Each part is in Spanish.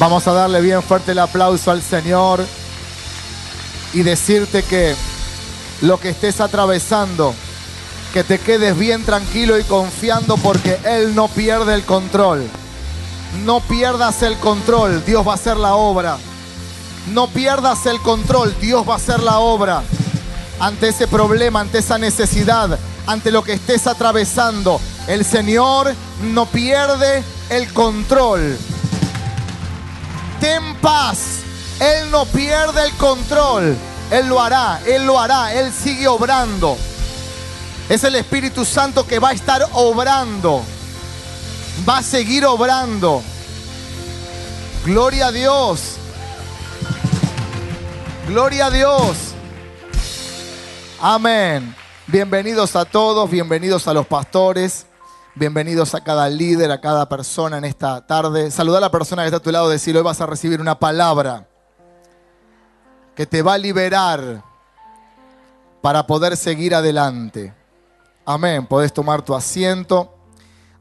Vamos a darle bien fuerte el aplauso al Señor y decirte que lo que estés atravesando, que te quedes bien tranquilo y confiando porque Él no pierde el control. No pierdas el control, Dios va a hacer la obra. No pierdas el control, Dios va a hacer la obra. Ante ese problema, ante esa necesidad, ante lo que estés atravesando, el Señor no pierde el control. Ten paz, Él no pierde el control. Él lo hará, Él lo hará, Él sigue obrando. Es el Espíritu Santo que va a estar obrando. Va a seguir obrando. Gloria a Dios. Gloria a Dios. Amén. Bienvenidos a todos, bienvenidos a los pastores, bienvenidos a cada líder, a cada persona en esta tarde. Saluda a la persona que está a tu lado, decir, hoy vas a recibir una palabra que te va a liberar para poder seguir adelante. Amén. Podés tomar tu asiento.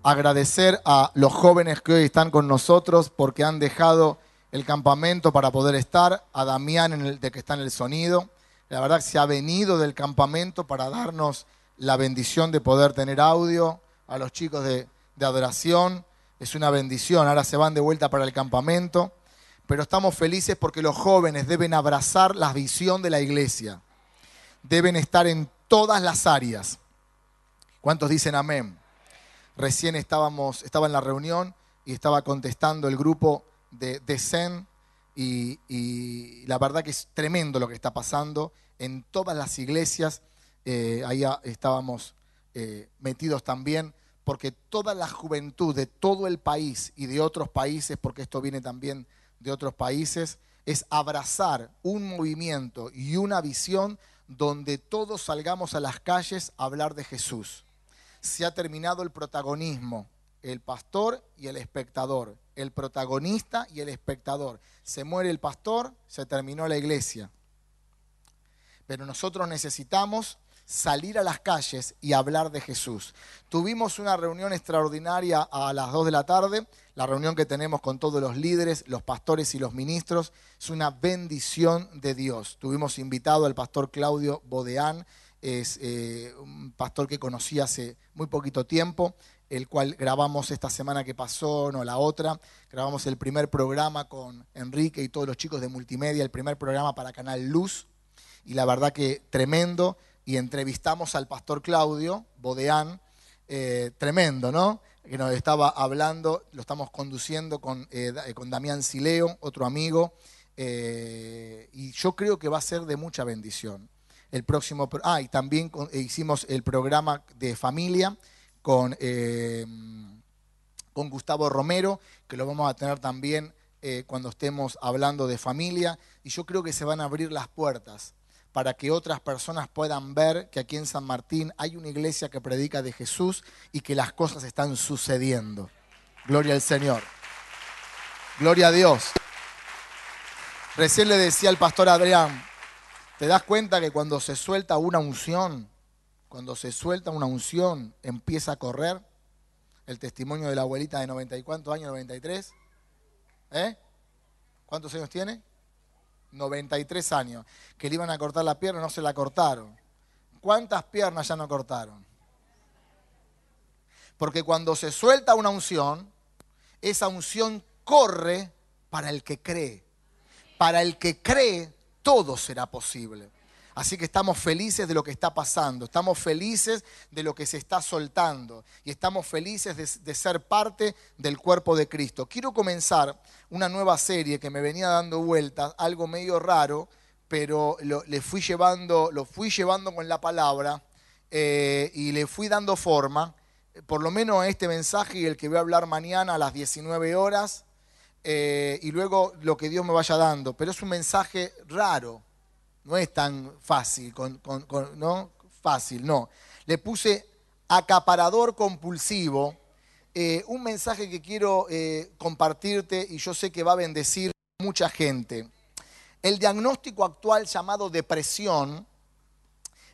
Agradecer a los jóvenes que hoy están con nosotros porque han dejado el campamento para poder estar. A Damián, en el, de que está en el sonido. La verdad se ha venido del campamento para darnos la bendición de poder tener audio. A los chicos de, adoración. Es una bendición. Ahora se van de vuelta para el campamento pero estamos felices porque los jóvenes deben abrazar la visión de la iglesia. Deben estar en todas las áreas. ¿Cuántos dicen amén? Recién estábamos, estaba en la reunión y estaba contestando el grupo de, de y, la verdad que es tremendo lo que está pasando en todas las iglesias. Eh, ahí estábamos eh, metidos también porque toda la juventud de todo el país y de otros países, porque esto viene también de otros países, es abrazar un movimiento y una visión donde todos salgamos a las calles a hablar de Jesús. Se ha terminado el protagonismo, el pastor y el espectador, el protagonista y el espectador. Se muere el pastor, se terminó la iglesia. Pero nosotros necesitamos salir a las calles y hablar de Jesús. Tuvimos una reunión extraordinaria a las 2 de la tarde, la reunión que tenemos con todos los líderes, los pastores y los ministros, es una bendición de Dios. Tuvimos invitado al pastor Claudio Bodeán, es eh, un pastor que conocí hace muy poquito tiempo, el cual grabamos esta semana que pasó, no la otra, grabamos el primer programa con Enrique y todos los chicos de multimedia, el primer programa para Canal Luz, y la verdad que tremendo y entrevistamos al pastor Claudio Bodeán, eh, tremendo, ¿no? Que nos estaba hablando, lo estamos conduciendo con, eh, con Damián Sileo, otro amigo, eh, y yo creo que va a ser de mucha bendición. El próximo, ah, y también hicimos el programa de familia con, con Gustavo Romero, que lo vamos a tener también cuando estemos hablando de familia, y yo creo que se van a abrir las puertas para que otras personas puedan ver que aquí en San Martín hay una iglesia que predica de Jesús y que las cosas están sucediendo. Gloria al Señor. Gloria a Dios. Recién le decía al pastor Adrián, ¿te das cuenta que cuando se suelta una unción, cuando se suelta una unción, empieza a correr? El testimonio de la abuelita de 90 y cuántos años, 93. ¿Eh? ¿Cuántos años tiene? 93 años, que le iban a cortar la pierna, no se la cortaron. ¿Cuántas piernas ya no cortaron? Porque cuando se suelta una unción, esa unción corre para el que cree. Para el que cree, todo será posible. Así que estamos felices de lo que está pasando, estamos felices de lo que se está soltando y estamos felices de, ser parte del cuerpo de Cristo. Quiero comenzar una nueva serie que me venía dando vueltas, algo medio raro, pero lo, le fui llevando, lo fui llevando con la palabra eh, y le fui dando forma, por lo menos a este mensaje y el que voy a hablar mañana a las 19 horas. Eh, y luego lo que Dios me vaya dando. Pero es un mensaje raro, no es tan fácil, ¿no? Fácil, no. Le puse acaparador compulsivo, eh, un mensaje que quiero eh, compartirte y yo sé que va a bendecir mucha gente. El diagnóstico actual llamado depresión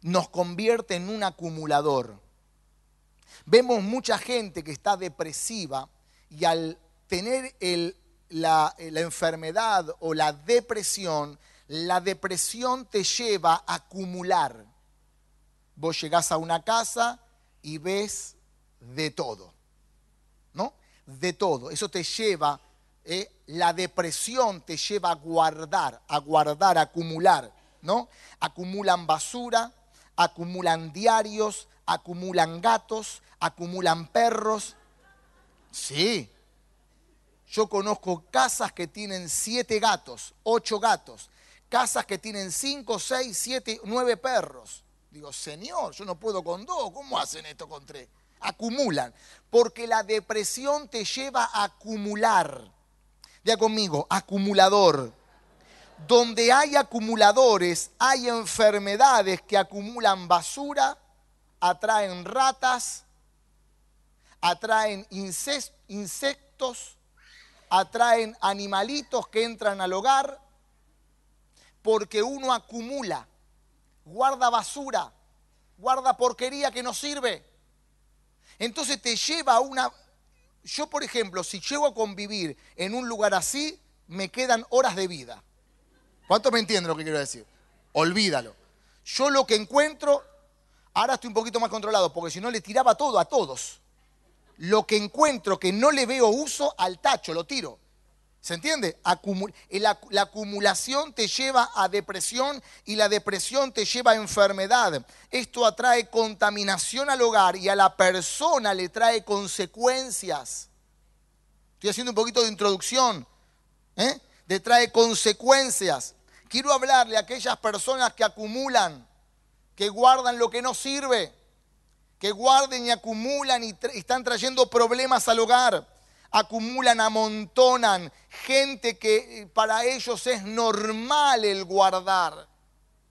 nos convierte en un acumulador. Vemos mucha gente que está depresiva y al tener la enfermedad o la depresión, la depresión te lleva a acumular. Vos llegás a una casa y ves de todo, ¿no? De todo. Eso te lleva, eh, la depresión te lleva a guardar, a guardar, a acumular, ¿no? Acumulan basura, acumulan diarios, acumulan gatos, acumulan perros. Sí. Yo conozco casas que tienen siete gatos, ocho gatos, casas que tienen cinco, seis, siete, nueve perros. Digo, Señor, yo no puedo con dos, ¿cómo hacen esto con tres? Acumulan, porque la depresión te lleva a acumular. Ya conmigo, acumulador. Donde hay acumuladores, hay enfermedades que acumulan basura, atraen ratas, atraen insectos, atraen animalitos que entran al hogar, porque uno acumula, guarda basura, guarda porquería que no sirve. Entonces te lleva a una... Yo, por ejemplo, si llego a convivir en un lugar así, me quedan horas de vida. ¿Cuántos me entienden lo que quiero decir? Olvídalo. Yo lo que encuentro, ahora estoy un poquito más controlado, porque si no le tiraba todo a todos. Lo que encuentro que no le veo uso, al tacho, lo tiro. ¿Se entiende? la, la, acumulación te lleva a depresión y la depresión te lleva a enfermedad. Esto atrae contaminación al hogar y a la persona le trae consecuencias. Estoy haciendo un poquito de introducción. ¿eh? Le trae consecuencias. Quiero hablarle a aquellas personas que acumulan, que guardan lo que no sirve, que guarden y acumulan y están trayendo problemas al hogar acumulan, amontonan, gente que eh, para ellos es normal el guardar.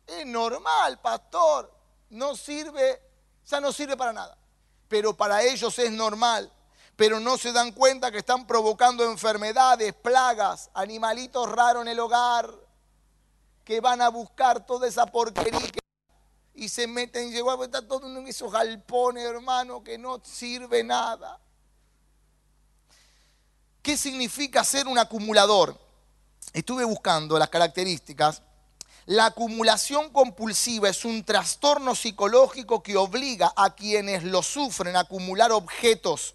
Es normal, pastor. No sirve, ya no sirve para nada. Pero para ellos es normal. Pero no se dan cuenta que están provocando enfermedades, plagas, animalitos raros en el hogar, que van a buscar toda esa porquería y se meten, llegó a estar todo en esos galpones, hermano, que no sirve nada. ¿Qué significa ser un acumulador? Estuve buscando las características. La acumulación compulsiva es un trastorno psicológico que obliga a quienes lo sufren a acumular objetos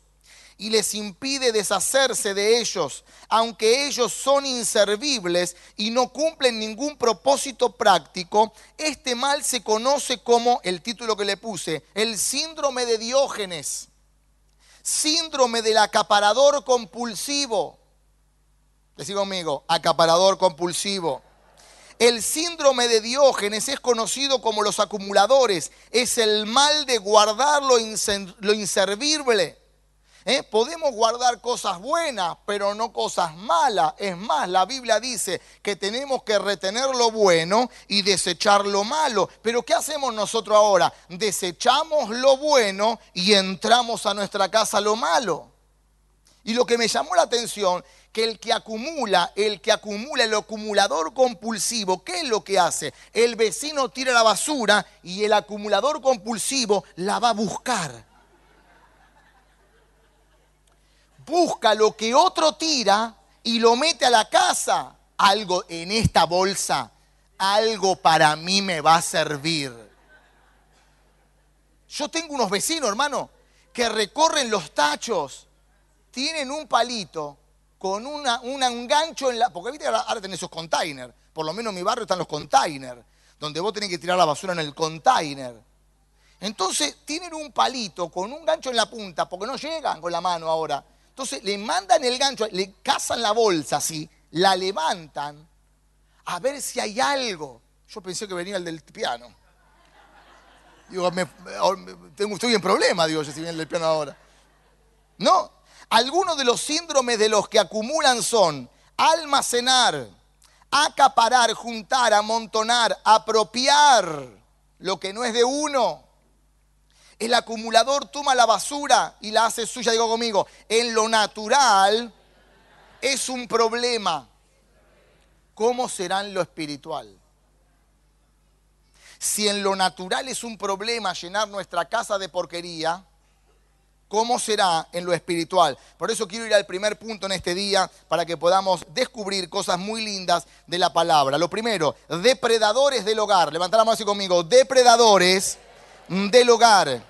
y les impide deshacerse de ellos, aunque ellos son inservibles y no cumplen ningún propósito práctico. Este mal se conoce como, el título que le puse, el síndrome de Diógenes síndrome del acaparador compulsivo. Decí conmigo, acaparador compulsivo. El síndrome de Diógenes es conocido como los acumuladores. Es el mal de guardar lo, inservible. ¿Eh? Podemos guardar cosas buenas, pero no cosas malas. Es más, la Biblia dice que tenemos que retener lo bueno y desechar lo malo. Pero ¿qué hacemos nosotros ahora? Desechamos lo bueno y entramos a nuestra casa lo malo. Y lo que me llamó la atención, que el que acumula, el que acumula, el acumulador compulsivo, ¿qué es lo que hace? El vecino tira la basura y el acumulador compulsivo la va a buscar busca lo que otro tira y lo mete a la casa. Algo en esta bolsa, algo para mí me va a servir. Yo tengo unos vecinos, hermano, que recorren los tachos, tienen un palito con una, un gancho en la... Porque viste, ahora, ahora tenés esos containers. Por lo menos en mi barrio están los containers, donde vos tenés que tirar la basura en el container. Entonces tienen un palito con un gancho en la punta, porque no llegan con la mano ahora. Entonces le mandan el gancho, le cazan la bolsa así, la levantan a ver si hay algo. Yo pensé que venía el del piano. Digo, tengo, estoy en problema, digo yo, si viene el del piano ahora. No, algunos de los síndromes de los que acumulan son almacenar, acaparar, juntar, amontonar, apropiar lo que no es de uno el acumulador toma la basura y la hace suya, digo conmigo, en lo natural es un problema. ¿Cómo será en lo espiritual? Si en lo natural es un problema llenar nuestra casa de porquería, ¿cómo será en lo espiritual? Por eso quiero ir al primer punto en este día para que podamos descubrir cosas muy lindas de la palabra. Lo primero, depredadores del hogar. Levanta la mano así conmigo. Depredadores del hogar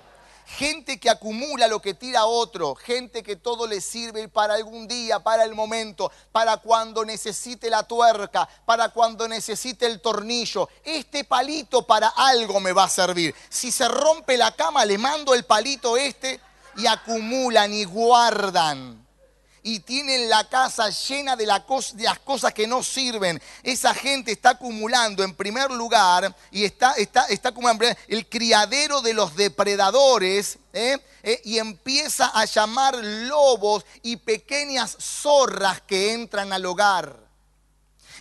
gente que acumula lo que tira otro, gente que todo le sirve para algún día, para el momento, para cuando necesite la tuerca, para cuando necesite el tornillo. Este palito para algo me va a servir. Si se rompe la cama, le mando el palito este y acumulan y guardan y tienen la casa llena de, las cosas que no sirven. Esa gente está acumulando en primer lugar y está, está, está acumulando el criadero de los depredadores ¿eh? Eh, y empieza a llamar lobos y pequeñas zorras que entran al hogar.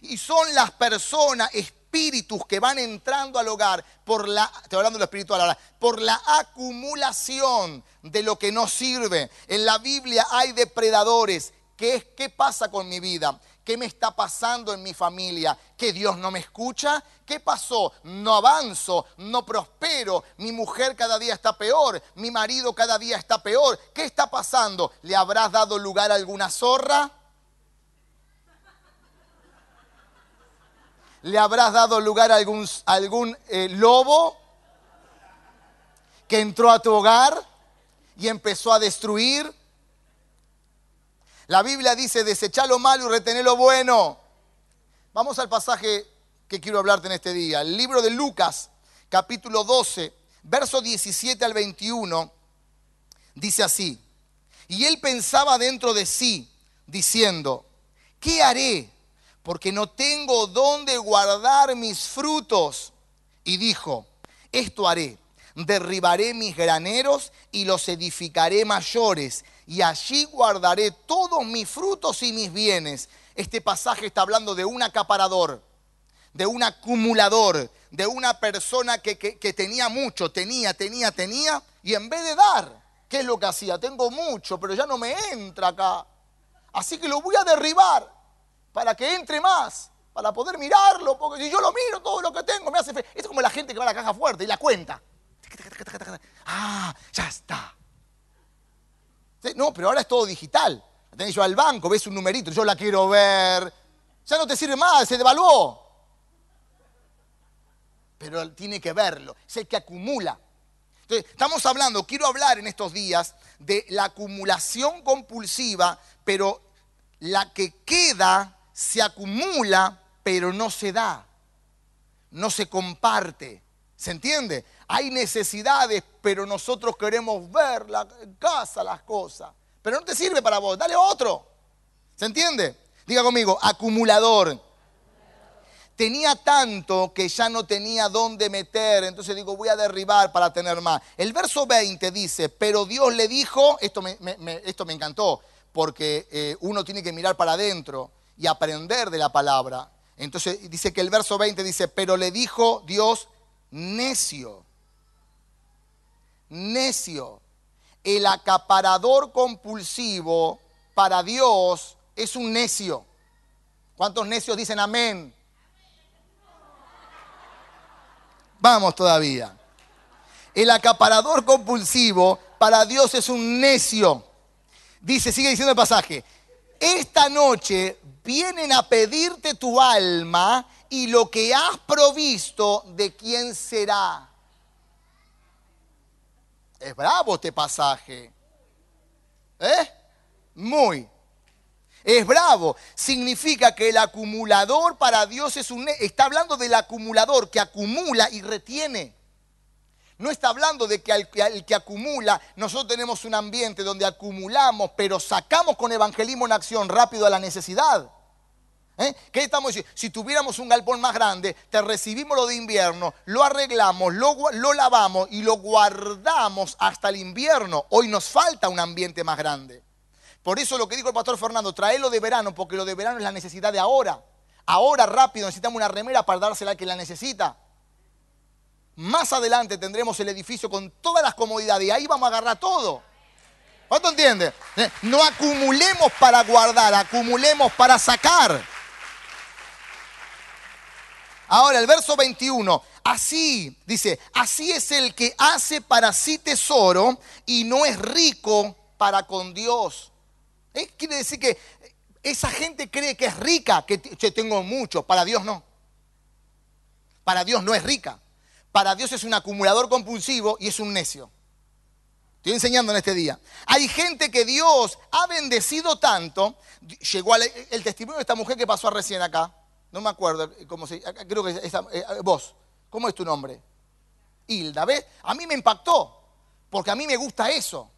Y son las personas espíritus que van entrando al hogar por la, estoy hablando de lo espiritual ahora, por la acumulación de lo que no sirve. En la Biblia hay depredadores. ¿Qué, ¿Qué pasa con mi vida? ¿Qué me está pasando en mi familia? ¿Que Dios no me escucha? ¿Qué pasó? No avanzo, no prospero, mi mujer cada día está peor, mi marido cada día está peor. ¿Qué está pasando? ¿Le habrás dado lugar a alguna zorra? ¿Le habrás dado lugar a algún, algún eh, lobo que entró a tu hogar y empezó a destruir? La Biblia dice, desecha lo malo y retener lo bueno. Vamos al pasaje que quiero hablarte en este día. El libro de Lucas, capítulo 12, verso 17 al 21, dice así. Y él pensaba dentro de sí, diciendo, ¿qué haré? porque no tengo dónde guardar mis frutos. Y dijo, esto haré, derribaré mis graneros y los edificaré mayores, y allí guardaré todos mis frutos y mis bienes. Este pasaje está hablando de un acaparador, de un acumulador, de una persona que, que tenía mucho, tenía, tenía, tenía, y en vez de dar, ¿qué es lo que hacía? Tengo mucho, pero ya no me entra acá. Así que lo voy a derribar para que entre más, para poder mirarlo, porque si yo lo miro, todo lo que tengo me hace fe. Es como la gente que va a la caja fuerte y la cuenta. Ah, ya está. No, pero ahora es todo digital. La tenés yo al banco, ves un numerito, yo la quiero ver. Ya no te sirve más, se devaluó. Pero tiene que verlo, es el que acumula. Entonces, estamos hablando, quiero hablar en estos días de la acumulación compulsiva, pero la que queda se acumula, pero no se da, no se comparte. ¿Se entiende? Hay necesidades, pero nosotros queremos ver la casa, las cosas. Pero no te sirve para vos, dale otro. ¿Se entiende? Diga conmigo, acumulador. Tenía tanto que ya no tenía dónde meter, entonces digo, voy a derribar para tener más. El verso 20 dice, pero Dios le dijo, esto me, esto me encantó, porque eh, uno tiene que mirar para adentro y aprender de la palabra. Entonces dice que el verso 20 dice, pero le dijo Dios necio, necio. El acaparador compulsivo para Dios es un necio. ¿Cuántos necios dicen amén? Vamos todavía. El acaparador compulsivo para Dios es un necio. Dice, sigue diciendo el pasaje, esta noche vienen a pedirte tu alma y lo que has provisto, ¿de quién será? Es bravo este pasaje. ¿Eh? Muy. Es bravo. Significa que el acumulador para Dios es un... Está hablando del acumulador que acumula y retiene. No está hablando de que al, que acumula, nosotros tenemos un ambiente donde acumulamos, pero sacamos con evangelismo en acción rápido a la necesidad. ¿Eh? ¿Qué estamos diciendo? Si tuviéramos un galpón más grande, te recibimos lo de invierno, lo arreglamos, lo, lavamos y lo guardamos hasta el invierno. Hoy nos falta un ambiente más grande. Por eso lo que dijo el pastor Fernando, traelo de verano, porque lo de verano es la necesidad de ahora. Ahora rápido necesitamos una remera para dársela al que la necesita. Más adelante tendremos el edificio con todas las comodidades y ahí vamos a agarrar todo. ¿Cuánto entiende? Eh, no acumulemos para guardar, acumulemos para sacar. Ahora, el verso 21. así, dice, así es el que hace para sí tesoro y no es rico para con Dios. ¿Eh? Quiere decir que esa gente cree que es rica, que tengo mucho, para Dios no. Para Dios no es rica. Para Dios es un acumulador compulsivo y es un necio. Estoy enseñando en este día. Hay gente que Dios ha bendecido tanto. Llegó el testimonio de esta mujer que pasó recién acá. No me acuerdo cómo se Creo que es eh, vos. ¿Cómo es tu nombre? Hilda. ¿Ves? A mí me impactó. Porque a mí me gusta eso.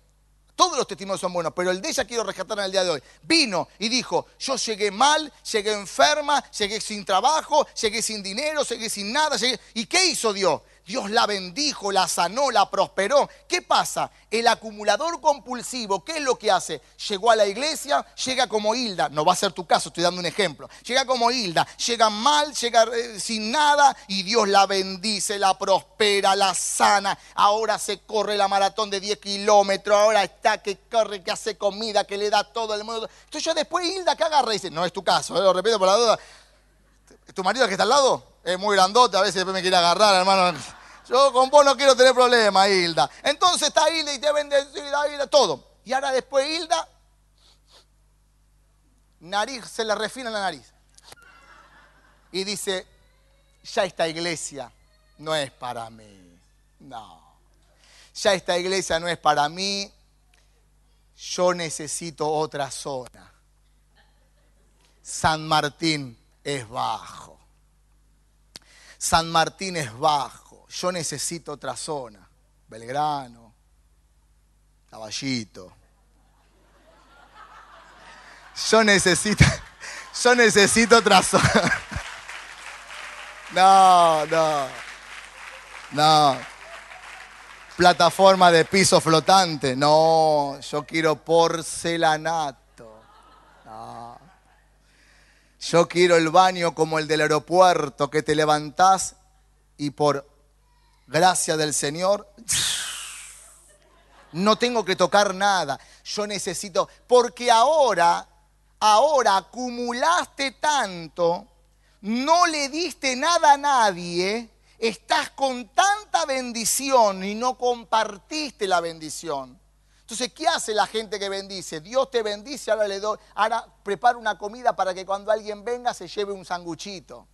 Todos los testimonios son buenos, pero el de ella quiero rescatar en el día de hoy. Vino y dijo, yo llegué mal, llegué enferma, llegué sin trabajo, llegué sin dinero, llegué sin nada. ¿Y qué hizo Dios? Dios la bendijo, la sanó, la prosperó. ¿Qué pasa? El acumulador compulsivo, ¿qué es lo que hace? Llegó a la iglesia, llega como Hilda, no va a ser tu caso, estoy dando un ejemplo. Llega como Hilda, llega mal, llega eh, sin nada y Dios la bendice, la prospera, la sana. Ahora se corre la maratón de 10 kilómetros, ahora está que corre, que hace comida, que le da todo el mundo. Entonces yo después Hilda que agarra y dice, no es tu caso, eh, lo repito por la duda. ¿Tu marido que está al lado? Es muy grandote, a veces después me quiere agarrar, hermano. Yo con vos no quiero tener problemas, Hilda. Entonces está Hilda y te bendecida, Hilda, todo. Y ahora después Hilda, nariz, se le refina la nariz. Y dice, ya esta iglesia no es para mí. No. Ya esta iglesia no es para mí. Yo necesito otra zona. San Martín es bajo. San Martín es bajo. Yo necesito otra zona. Belgrano, Caballito. Yo necesito, yo necesito otra zona. No, no, no. Plataforma de piso flotante. No, yo quiero porcelanato. No. Yo quiero el baño como el del aeropuerto, que te levantás y por gracia del Señor, no tengo que tocar nada. Yo necesito, porque ahora, ahora acumulaste tanto, no le diste nada a nadie, estás con tanta bendición y no compartiste la bendición. Entonces, ¿qué hace la gente que bendice? Dios te bendice, ahora le doy, ahora prepara una comida para que cuando alguien venga se lleve un sanguchito.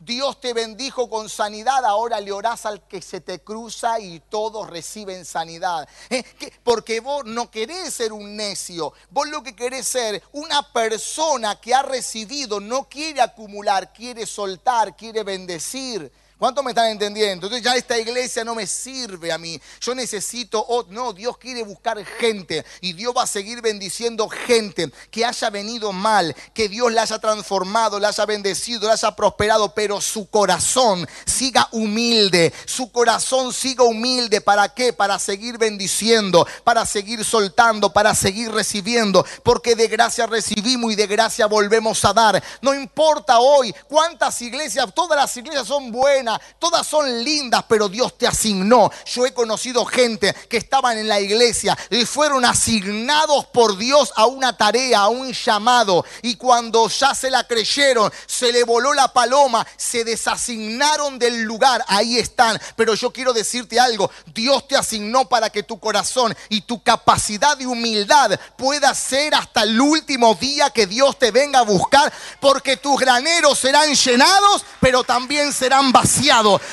Dios te bendijo con sanidad, ahora le orás al que se te cruza y todos reciben sanidad. ¿Eh? Porque vos no querés ser un necio, vos lo que querés ser una persona que ha recibido, no quiere acumular, quiere soltar, quiere bendecir. ¿Cuánto me están entendiendo? Entonces ya esta iglesia no me sirve a mí. Yo necesito, oh, no, Dios quiere buscar gente y Dios va a seguir bendiciendo gente que haya venido mal, que Dios la haya transformado, la haya bendecido, la haya prosperado, pero su corazón siga humilde, su corazón siga humilde. ¿Para qué? Para seguir bendiciendo, para seguir soltando, para seguir recibiendo, porque de gracia recibimos y de gracia volvemos a dar. No importa hoy cuántas iglesias, todas las iglesias son buenas todas son lindas, pero Dios te asignó. Yo he conocido gente que estaban en la iglesia y fueron asignados por Dios a una tarea, a un llamado. Y cuando ya se la creyeron, se le voló la paloma, se desasignaron del lugar, ahí están. Pero yo quiero decirte algo, Dios te asignó para que tu corazón y tu capacidad de humildad pueda ser hasta el último día que Dios te venga a buscar, porque tus graneros serán llenados, pero también serán vacíos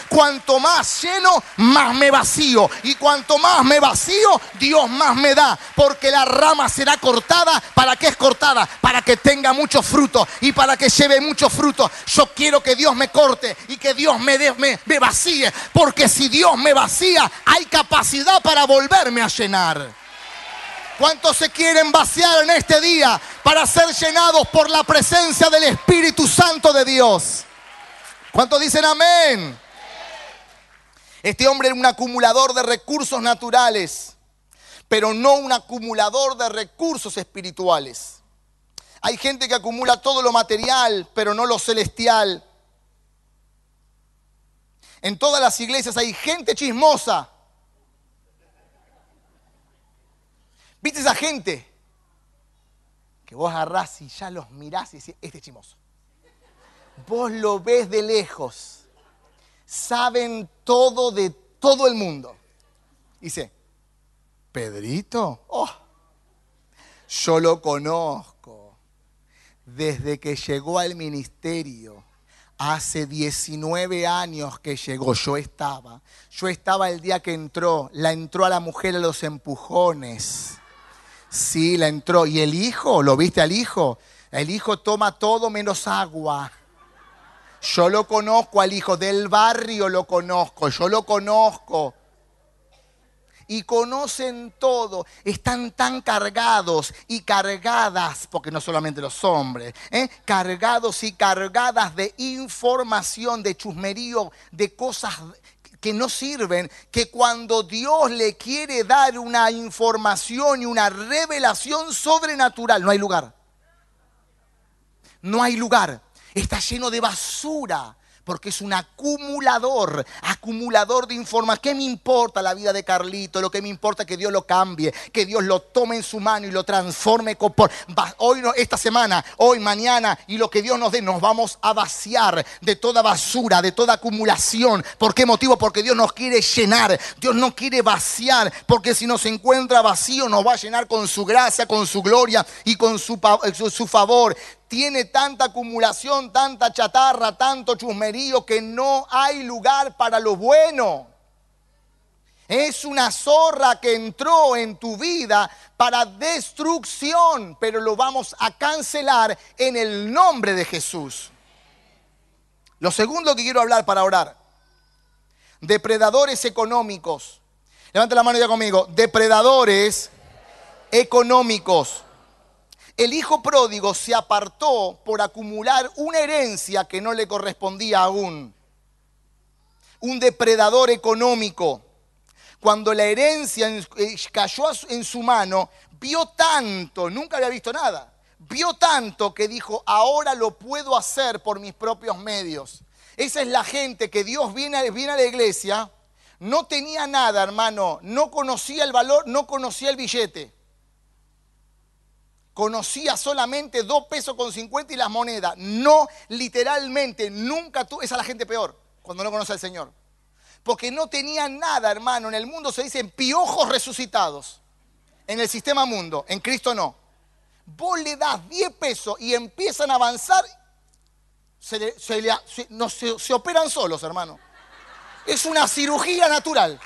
Cuanto más lleno, más me vacío. Y cuanto más me vacío, Dios más me da. Porque la rama será cortada. ¿Para qué es cortada? Para que tenga mucho fruto. Y para que lleve mucho fruto. Yo quiero que Dios me corte y que Dios me, me, me vacíe. Porque si Dios me vacía, hay capacidad para volverme a llenar. ¿Cuántos se quieren vaciar en este día para ser llenados por la presencia del Espíritu Santo de Dios? ¿Cuántos dicen amén? Este hombre era un acumulador de recursos naturales, pero no un acumulador de recursos espirituales. Hay gente que acumula todo lo material, pero no lo celestial. En todas las iglesias hay gente chismosa. ¿Viste esa gente? Que vos agarrás y ya los mirás y decís, este es chismoso. Vos lo ves de lejos. saben todo de todo el mundo. Dice, Pedrito, oh, yo lo conozco desde que llegó al ministerio. Hace 19 años que llegó, yo estaba. Yo estaba el día que entró. La entró a la mujer a los empujones. Sí, la entró. ¿Y el hijo? ¿Lo viste al hijo? El hijo toma todo menos agua. Yo lo conozco al hijo del barrio, lo conozco, yo lo conozco. Y conocen todo, están tan cargados y cargadas, porque no solamente los hombres, ¿eh? cargados y cargadas de información, de chusmerío, de cosas que no sirven, que cuando Dios le quiere dar una información y una revelación sobrenatural, no hay lugar. No hay lugar está lleno de basura porque es un acumulador, acumulador de información. ¿Qué me importa la vida de Carlito? Lo que me importa es que Dios lo cambie, que Dios lo tome en su mano y lo transforme. Hoy, esta semana, hoy, mañana, y lo que Dios nos dé, nos vamos a vaciar de toda basura, de toda acumulación. ¿Por qué motivo? Porque Dios nos quiere llenar, Dios no quiere vaciar, porque si nos encuentra vacío, nos va a llenar con su gracia, con su gloria y con su, su favor tiene tanta acumulación, tanta chatarra, tanto chusmerío que no hay lugar para lo bueno. Es una zorra que entró en tu vida para destrucción, pero lo vamos a cancelar en el nombre de Jesús. Lo segundo que quiero hablar para orar, depredadores económicos. Levante la mano ya conmigo, depredadores económicos. El hijo pródigo se apartó por acumular una herencia que no le correspondía aún. Un depredador económico. Cuando la herencia eh, cayó en su mano, vio tanto, nunca había visto nada, vio tanto que dijo, ahora lo puedo hacer por mis propios medios. Esa es la gente que Dios viene, viene a la iglesia, no tenía nada, hermano, no conocía el valor, no conocía el billete conocía solamente dos pesos con 50 y las monedas. No literalmente, nunca tú, esa es la gente peor, cuando no conoce al Señor. Porque no tenía nada, hermano. En el mundo se dicen piojos resucitados. En el sistema mundo, en Cristo no. Vos le das 10 pesos y empiezan a avanzar, se, se operan solos, hermano. Es una cirugía natural.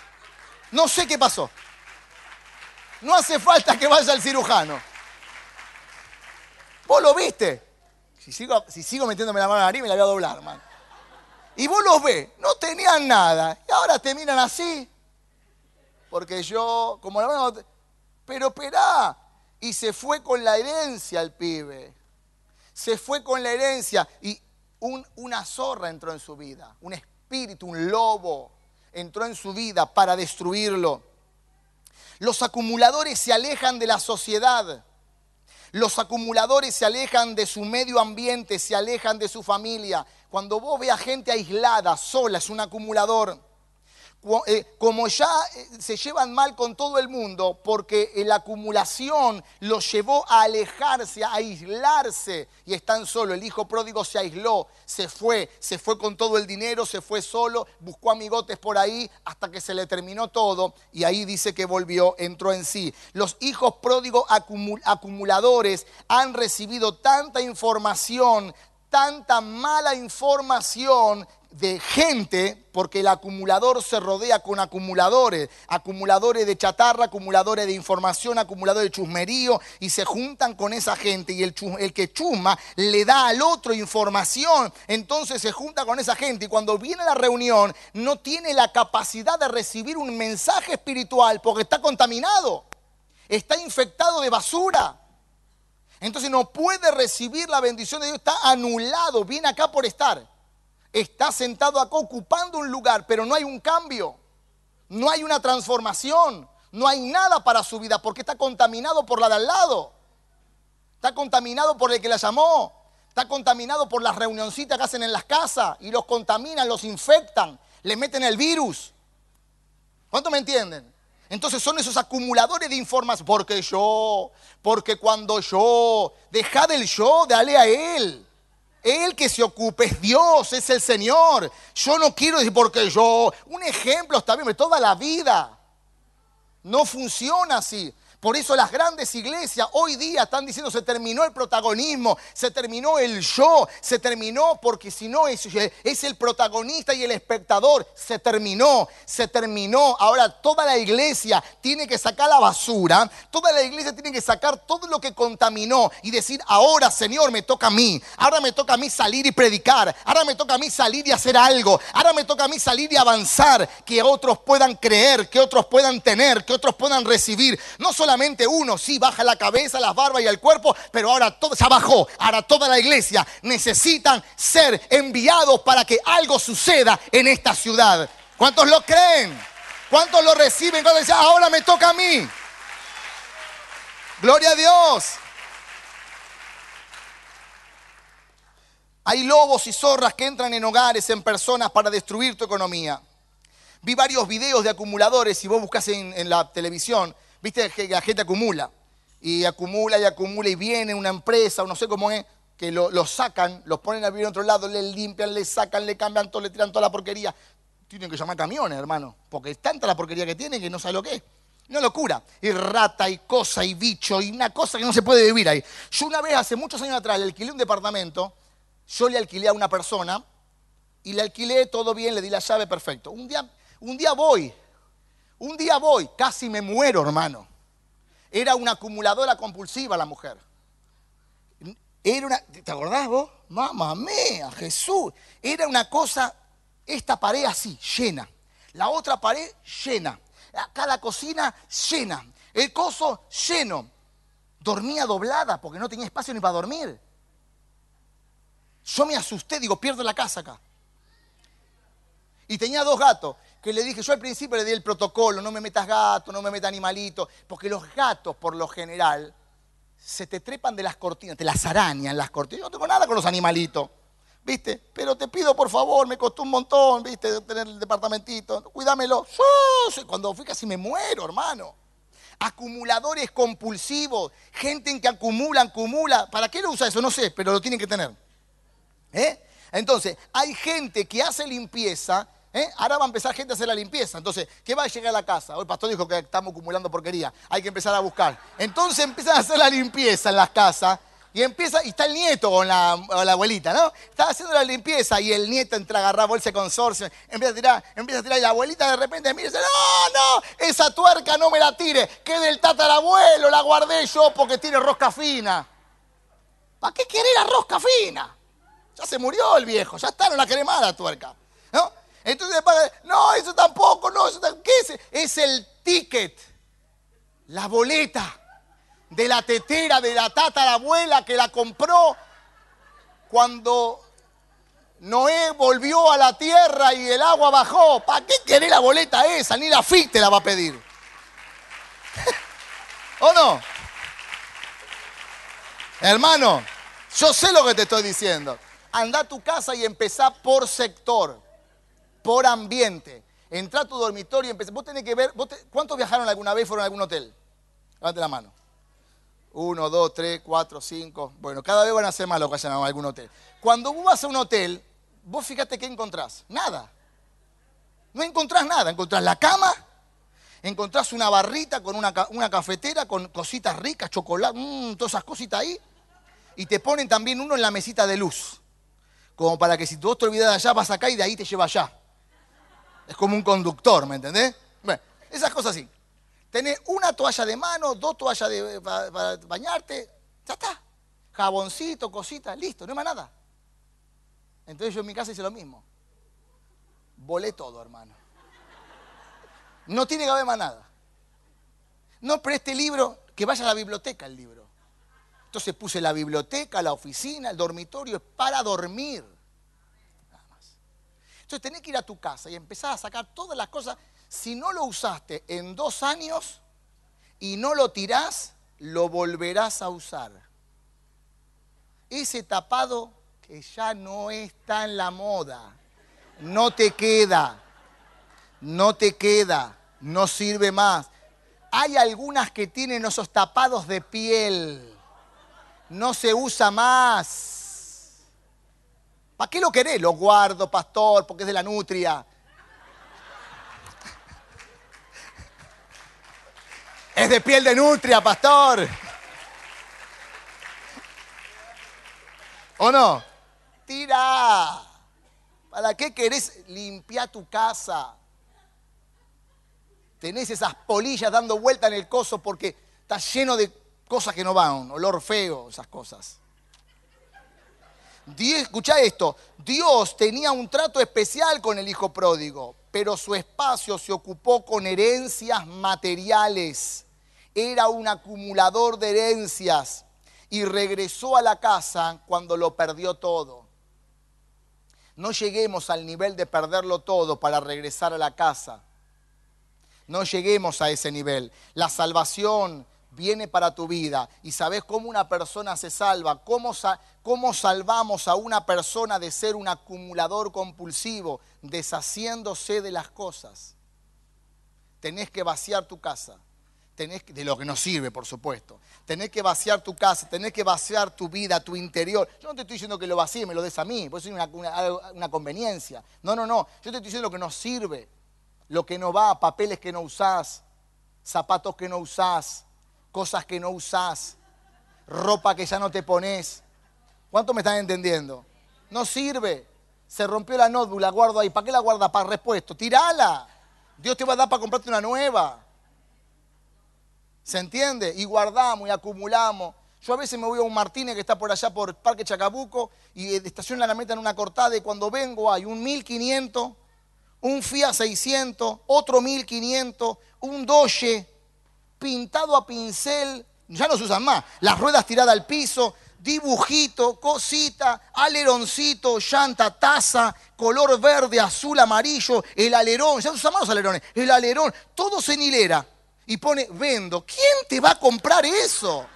No sé qué pasó. No hace falta que vaya al cirujano. Vos lo viste. Si sigo, si sigo metiéndome la mano en la nariz, me la voy a doblar, man. Y vos los ves, no tenían nada. Y ahora te miran así. Porque yo, como la mano. Pero esperá. Y se fue con la herencia el pibe. Se fue con la herencia. Y una zorra entró en su vida. Un espíritu, un lobo entró en su vida para destruirlo. Los acumuladores se alejan de la sociedad. Los acumuladores se alejan de su medio ambiente, se alejan de su familia. Cuando vos veas gente aislada, sola, es un acumulador. Eh, como ya eh, se llevan mal con todo el mundo, porque la acumulación los llevó a alejarse, a aislarse, y están solo. El hijo pródigo se aisló, se fue, se fue con todo el dinero, se fue solo, buscó amigotes por ahí hasta que se le terminó todo, y ahí dice que volvió, entró en sí. Los hijos pródigos acumuladores han recibido tanta información, tanta mala información de gente, porque el acumulador se rodea con acumuladores, acumuladores de chatarra, acumuladores de información, acumuladores de chusmerío, y se juntan con esa gente y el, el que chusma le da al otro información, entonces se junta con esa gente y cuando viene a la reunión no tiene la capacidad de recibir un mensaje espiritual porque está contaminado, está infectado de basura. Entonces no puede recibir la bendición de Dios, está anulado, viene acá por estar está sentado acá ocupando un lugar, pero no hay un cambio, no hay una transformación, no hay nada para su vida porque está contaminado por la de al lado, está contaminado por el que la llamó, está contaminado por las reunioncitas que hacen en las casas y los contaminan, los infectan, le meten el virus. ¿Cuánto me entienden? Entonces son esos acumuladores de información. Porque yo, porque cuando yo, deja del yo, dale a él. El que se ocupe es Dios, es el Señor. Yo no quiero decir porque yo, un ejemplo está bien, toda la vida. No funciona así. Por eso las grandes iglesias hoy día están diciendo se terminó el protagonismo, se terminó el yo, se terminó porque si no es, el protagonista y el espectador, se terminó, se terminó. Ahora toda la iglesia tiene que sacar la basura, toda la iglesia tiene que sacar todo lo que contaminó y decir, ahora Señor me toca a mí, ahora me toca a mí salir y predicar, ahora me toca a mí salir y hacer algo, ahora me toca a mí salir y avanzar, que otros puedan creer, que otros puedan tener, que otros puedan recibir. No solo solamente uno, sí, baja la cabeza, las barbas y el cuerpo, pero ahora todo se bajó. Ahora toda la iglesia necesitan ser enviados para que algo suceda en esta ciudad. ¿Cuántos lo creen? ¿Cuántos lo reciben? Cuando dicen, ahora me toca a mí. Gloria a Dios. Hay lobos y zorras que entran en hogares, en personas para destruir tu economía. Vi varios videos de acumuladores, si vos buscas en la televisión, Viste que la gente acumula y acumula y acumula y viene una empresa o no sé cómo es, que lo, sacan, los ponen a vivir en otro lado, le limpian, le sacan, le cambian todo, le tiran toda la porquería. Tienen que llamar camiones, hermano, porque es tanta la porquería que tienen que no sabe lo que es. Una locura. Y rata y cosa y bicho y una cosa que no se puede vivir ahí. Yo una vez, hace muchos años atrás, le alquilé un departamento, yo le alquilé a una persona y le alquilé todo bien, le di la llave perfecto. Un día, un día voy un día voy, casi me muero, hermano. Era una acumuladora compulsiva la mujer. Era una, ¿te acordás vos? Mamá mía, Jesús. Era una cosa, esta pared así, llena. La otra pared llena. Cada cocina llena. El coso lleno. Dormía doblada porque no tenía espacio ni para dormir. Yo me asusté, digo, pierdo la casa acá. Y tenía dos gatos que le dije, yo al principio le di el protocolo, no me metas gato, no me metas animalito, porque los gatos por lo general se te trepan de las cortinas, te las arañan las cortinas. Yo no tengo nada con los animalitos, ¿viste? Pero te pido por favor, me costó un montón, ¿viste? Tener el departamentito, cuídamelo. Cuando fui casi me muero, hermano. Acumuladores compulsivos, gente en que acumula, acumula. ¿Para qué lo usa eso? No sé, pero lo tienen que tener. ¿Eh? Entonces, hay gente que hace limpieza ¿Eh? Ahora va a empezar gente a hacer la limpieza. Entonces, ¿qué va a llegar a la casa? Hoy el pastor dijo que estamos acumulando porquería. Hay que empezar a buscar. Entonces empiezan a hacer la limpieza en las casas. Y empieza, y está el nieto con la, abuelita, ¿no? Está haciendo la limpieza y el nieto entra a agarrar bolsa de consorcio, empieza a tirar, empieza a tirar y la abuelita de repente mira y dice, no, no, esa tuerca no me la tire, que del tatarabuelo la guardé yo porque tiene rosca fina. ¿Para qué quiere la rosca fina? Ya se murió el viejo, ya está, no la quiere más la tuerca. ¿no? Entonces, no, eso tampoco, no, eso tampoco. ¿Qué es? Es el ticket, la boleta de la tetera, de la tatarabuela que la compró cuando Noé volvió a la tierra y el agua bajó. ¿Para qué querés la boleta esa? Ni la FIT te la va a pedir. ¿O no? Hermano, yo sé lo que te estoy diciendo. Anda a tu casa y empezá por sector por ambiente. Entra a tu dormitorio y empecé. Vos tenés que ver, ¿cuántos viajaron alguna vez fueron a algún hotel? Levante la mano. Uno, dos, tres, cuatro, cinco. Bueno, cada vez van a ser más los que vayan a algún hotel. Cuando vos vas a un hotel, vos fíjate qué encontrás. Nada. No encontrás nada. Encontrás la cama, encontrás una barrita con una, cafetera con cositas ricas, chocolate, mmm, todas esas cositas ahí. Y te ponen también uno en la mesita de luz. Como para que si tú te olvidas de allá, vas acá y de ahí te lleva allá. Es como un conductor, ¿me entendés? Bueno, esas cosas así. Tenés una toalla de mano, dos toallas de, para, bañarte, ya está. Jaboncito, cosita, listo, no hay más nada. Entonces yo en mi casa hice lo mismo. Volé todo, hermano. No tiene que haber más nada. No preste libro, que vaya a la biblioteca el libro. Entonces puse la biblioteca, la oficina, el dormitorio, para dormir. Entonces tenés que ir a tu casa y empezar a sacar todas las cosas. Si no lo usaste en dos años y no lo tirás, lo volverás a usar. Ese tapado que ya no está en la moda, no te queda, no te queda, no sirve más. Hay algunas que tienen esos tapados de piel, no se usa más. ¿Para qué lo querés? Lo guardo, pastor, porque es de la nutria. Es de piel de nutria, pastor. ¿O no? Tira. ¿Para qué querés limpiar tu casa? Tenés esas polillas dando vuelta en el coso porque está lleno de cosas que no van, olor feo, esas cosas. Escucha esto, Dios tenía un trato especial con el hijo pródigo, pero su espacio se ocupó con herencias materiales. Era un acumulador de herencias y regresó a la casa cuando lo perdió todo. No lleguemos al nivel de perderlo todo para regresar a la casa. No lleguemos a ese nivel. La salvación viene para tu vida y sabes cómo una persona se salva, cómo, cómo salvamos a una persona de ser un acumulador compulsivo, deshaciéndose de las cosas. Tenés que vaciar tu casa. Tenés de lo que nos sirve, por supuesto. Tenés que vaciar tu casa, tenés que vaciar tu vida, tu interior. Yo no te estoy diciendo que lo vacíe, me lo des a mí, pues es una, una conveniencia. No, no, no. Yo te estoy diciendo lo que nos sirve, lo que no va, papeles que no usás, zapatos que no usás, cosas que no usás, ropa que ya no te pones. ¿Cuánto me están entendiendo? No sirve. Se rompió la notebook, la guardo ahí. ¿Para qué la guardas? Para repuesto. Tirala. Dios te va a dar para comprarte una nueva. ¿Se entiende? Y guardamos y acumulamos. Yo a veces me voy a un Martínez que está por allá por Parque Chacabuco y estaciono la meta en una cortada y cuando vengo hay un 1500, un Fiat 600, otro 1500, un Doge, pintado a pincel, ya no se usan más, las ruedas tiradas al piso, dibujito, cosita, aleroncito, llanta, taza, color verde, azul, amarillo, el alerón, ya se usan más los alerones, el alerón, todos en hilera. Y pone, vendo. ¿Quién te va a comprar eso?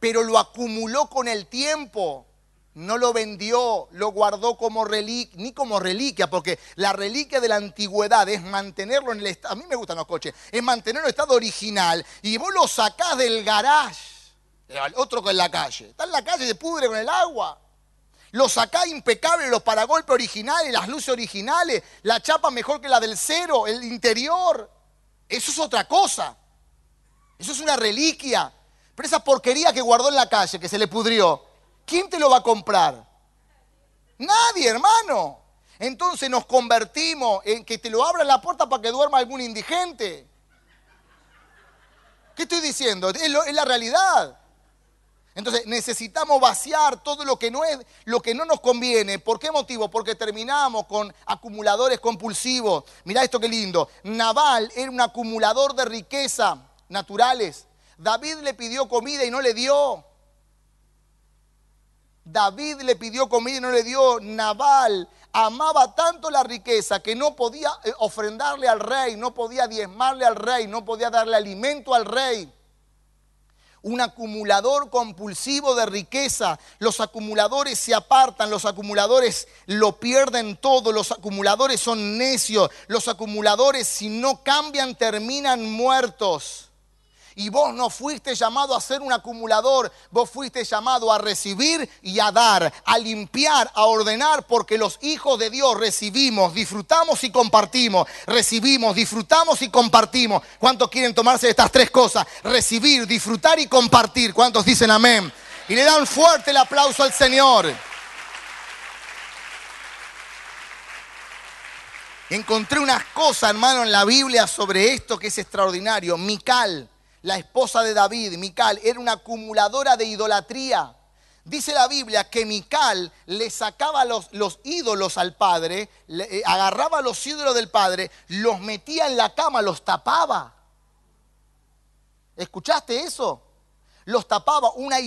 Pero lo acumuló con el tiempo no lo vendió, lo guardó como reliquia, ni como reliquia, porque la reliquia de la antigüedad es mantenerlo en el estado, a mí me gustan los coches, es mantenerlo en estado original y vos lo sacás del garage, otro que en la calle, está en la calle, se pudre con el agua. Lo sacás impecable, los paragolpes originales, las luces originales, la chapa mejor que la del cero, el interior. Eso es otra cosa. Eso es una reliquia. Pero esa porquería que guardó en la calle, que se le pudrió, ¿quién te lo va a comprar? Nadie, hermano. Entonces nos convertimos en que te lo abran la puerta para que duerma algún indigente. ¿Qué estoy diciendo? Es, la realidad. Entonces necesitamos vaciar todo lo que no es, lo que no nos conviene. ¿Por qué motivo? Porque terminamos con acumuladores compulsivos. Mirá esto qué lindo. Naval era un acumulador de riqueza naturales. David le pidió comida y no le dio. David le pidió comida y no le dio. Naval amaba tanto la riqueza que no podía eh, ofrendarle al rey, no podía diezmarle al rey, no podía darle alimento al rey. Un acumulador compulsivo de riqueza. Los acumuladores se apartan, los acumuladores lo pierden todo, los acumuladores son necios, los acumuladores si no cambian terminan muertos. Y vos no fuiste llamado a ser un acumulador, vos fuiste llamado a recibir y a dar, a limpiar, a ordenar, porque los hijos de Dios recibimos, disfrutamos y compartimos, recibimos, disfrutamos y compartimos. ¿Cuántos quieren tomarse estas tres cosas? Recibir, disfrutar y compartir. ¿Cuántos dicen amén? Y le dan fuerte el aplauso al Señor. Encontré unas cosas, hermano, en la Biblia sobre esto que es extraordinario. Mical la esposa de David, Mical, era una acumuladora de idolatría. Dice la Biblia que Mical le sacaba los, los ídolos al padre, eh, agarraba los ídolos del padre, los metía en la cama, los tapaba. ¿Escuchaste eso? Los tapaba, una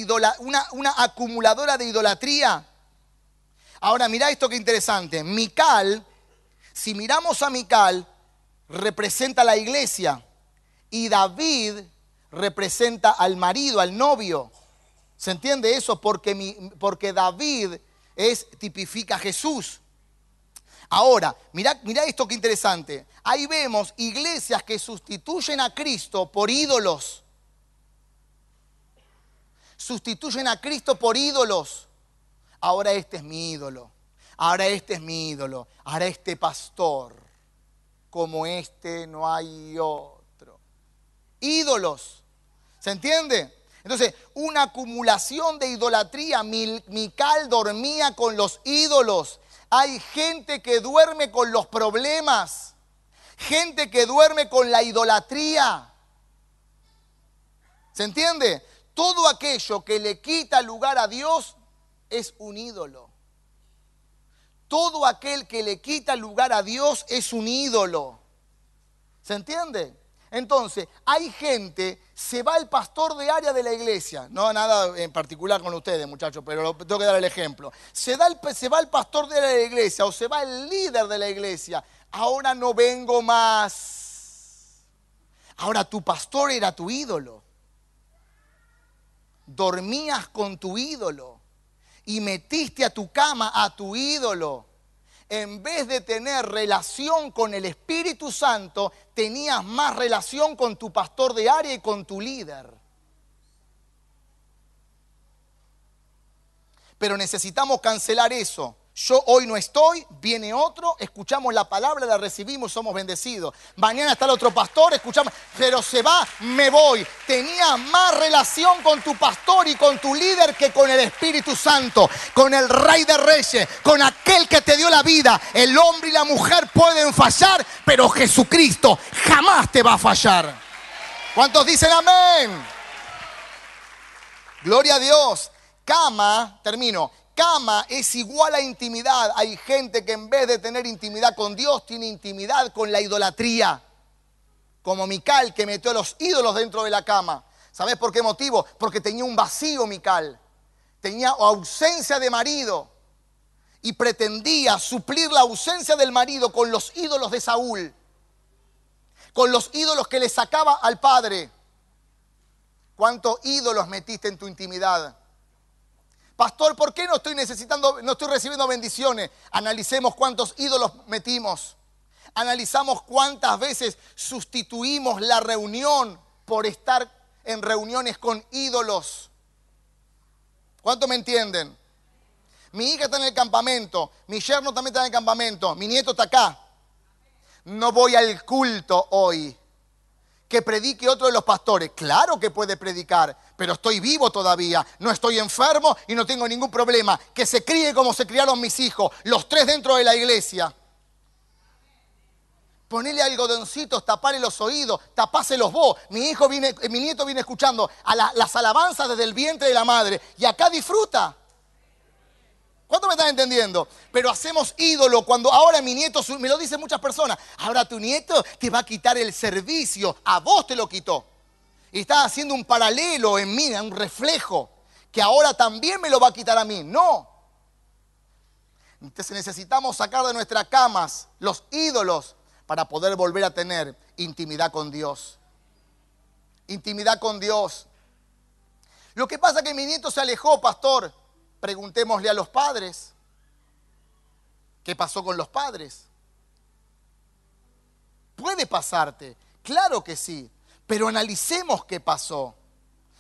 acumuladora de idolatría. Ahora mira esto que interesante. Mical, si miramos a Mical, representa la iglesia. Y David representa al marido, al novio. ¿Se entiende eso? Porque, David es, tipifica a Jesús. Ahora, mira, mira esto que interesante. Ahí vemos iglesias que sustituyen a Cristo por ídolos. Sustituyen a Cristo por ídolos. ahora este es mi ídolo, ahora este es mi ídolo, ahora este pastor, como este no hay otro. Ídolos, ¿se entiende? Entonces, una acumulación de idolatría. Mical dormía con los ídolos. Hay gente que duerme con los problemas. Gente que duerme con la idolatría. ¿Se entiende? Todo aquello que le quita lugar a Dios es un ídolo. Todo aquel que le quita lugar a Dios es un ídolo. ¿Se entiende? Entonces, hay gente, se va el pastor de área de la iglesia, no nada en particular con ustedes, muchachos, pero tengo que dar el ejemplo. Se, da el, se va el pastor de área de la iglesia o se va el líder de la iglesia. Ahora no vengo más. Ahora tu pastor era tu ídolo. Dormías con tu ídolo y metiste a tu cama a tu ídolo en vez de tener relación con el Espíritu Santo, tenías más relación con tu pastor de área y con tu líder. Pero necesitamos cancelar eso yo hoy no estoy, viene otro, escuchamos la palabra, la recibimos, somos bendecidos. Mañana está el otro pastor, escuchamos, pero se va, me voy. Tenía más relación con tu pastor y con tu líder que con el Espíritu Santo, con el Rey de Reyes, con aquel que te dio la vida. El hombre y la mujer pueden fallar, pero Jesucristo jamás te va a fallar. ¿Cuántos dicen amén? Gloria a Dios. Cama, termino, cama es igual a intimidad. Hay gente que en vez de tener intimidad con Dios, tiene intimidad con la idolatría. Como Mical que metió a los ídolos dentro de la cama. ¿Sabes por qué motivo? Porque tenía un vacío Mical. Tenía ausencia de marido. Y pretendía suplir la ausencia del marido con los ídolos de Saúl. Con los ídolos que le sacaba al padre. ¿Cuántos ídolos metiste en tu intimidad? Pastor, ¿por qué no estoy necesitando, no estoy recibiendo bendiciones? Analicemos cuántos ídolos metimos. Analizamos cuántas veces sustituimos la reunión por estar en reuniones con ídolos. ¿Cuánto me entienden? Mi hija está en el campamento, mi yerno también está en el campamento, mi nieto está acá. No voy al culto hoy que predique otro de los pastores. Claro que puede predicar, pero estoy vivo todavía, no estoy enfermo y no tengo ningún problema. Que se críe como se criaron mis hijos, los tres dentro de la iglesia. Ponele algodoncitos, tapale los oídos, tapáselos vos. Mi hijo viene, mi nieto viene escuchando a las alabanzas desde el vientre de la madre y acá disfruta. ¿Cuánto me están entendiendo? Pero hacemos ídolo cuando ahora mi nieto, me lo dicen muchas personas, ahora tu nieto te va a quitar el servicio, a vos te lo quitó. Y está haciendo un paralelo en mí, un reflejo, que ahora también me lo va a quitar a mí. No. Entonces necesitamos sacar de nuestras camas los ídolos para poder volver a tener intimidad con Dios. Intimidad con Dios. Lo que pasa es que mi nieto se alejó, pastor Preguntémosle a los padres. ¿Qué pasó con los padres? Puede pasarte, claro que sí, pero analicemos qué pasó.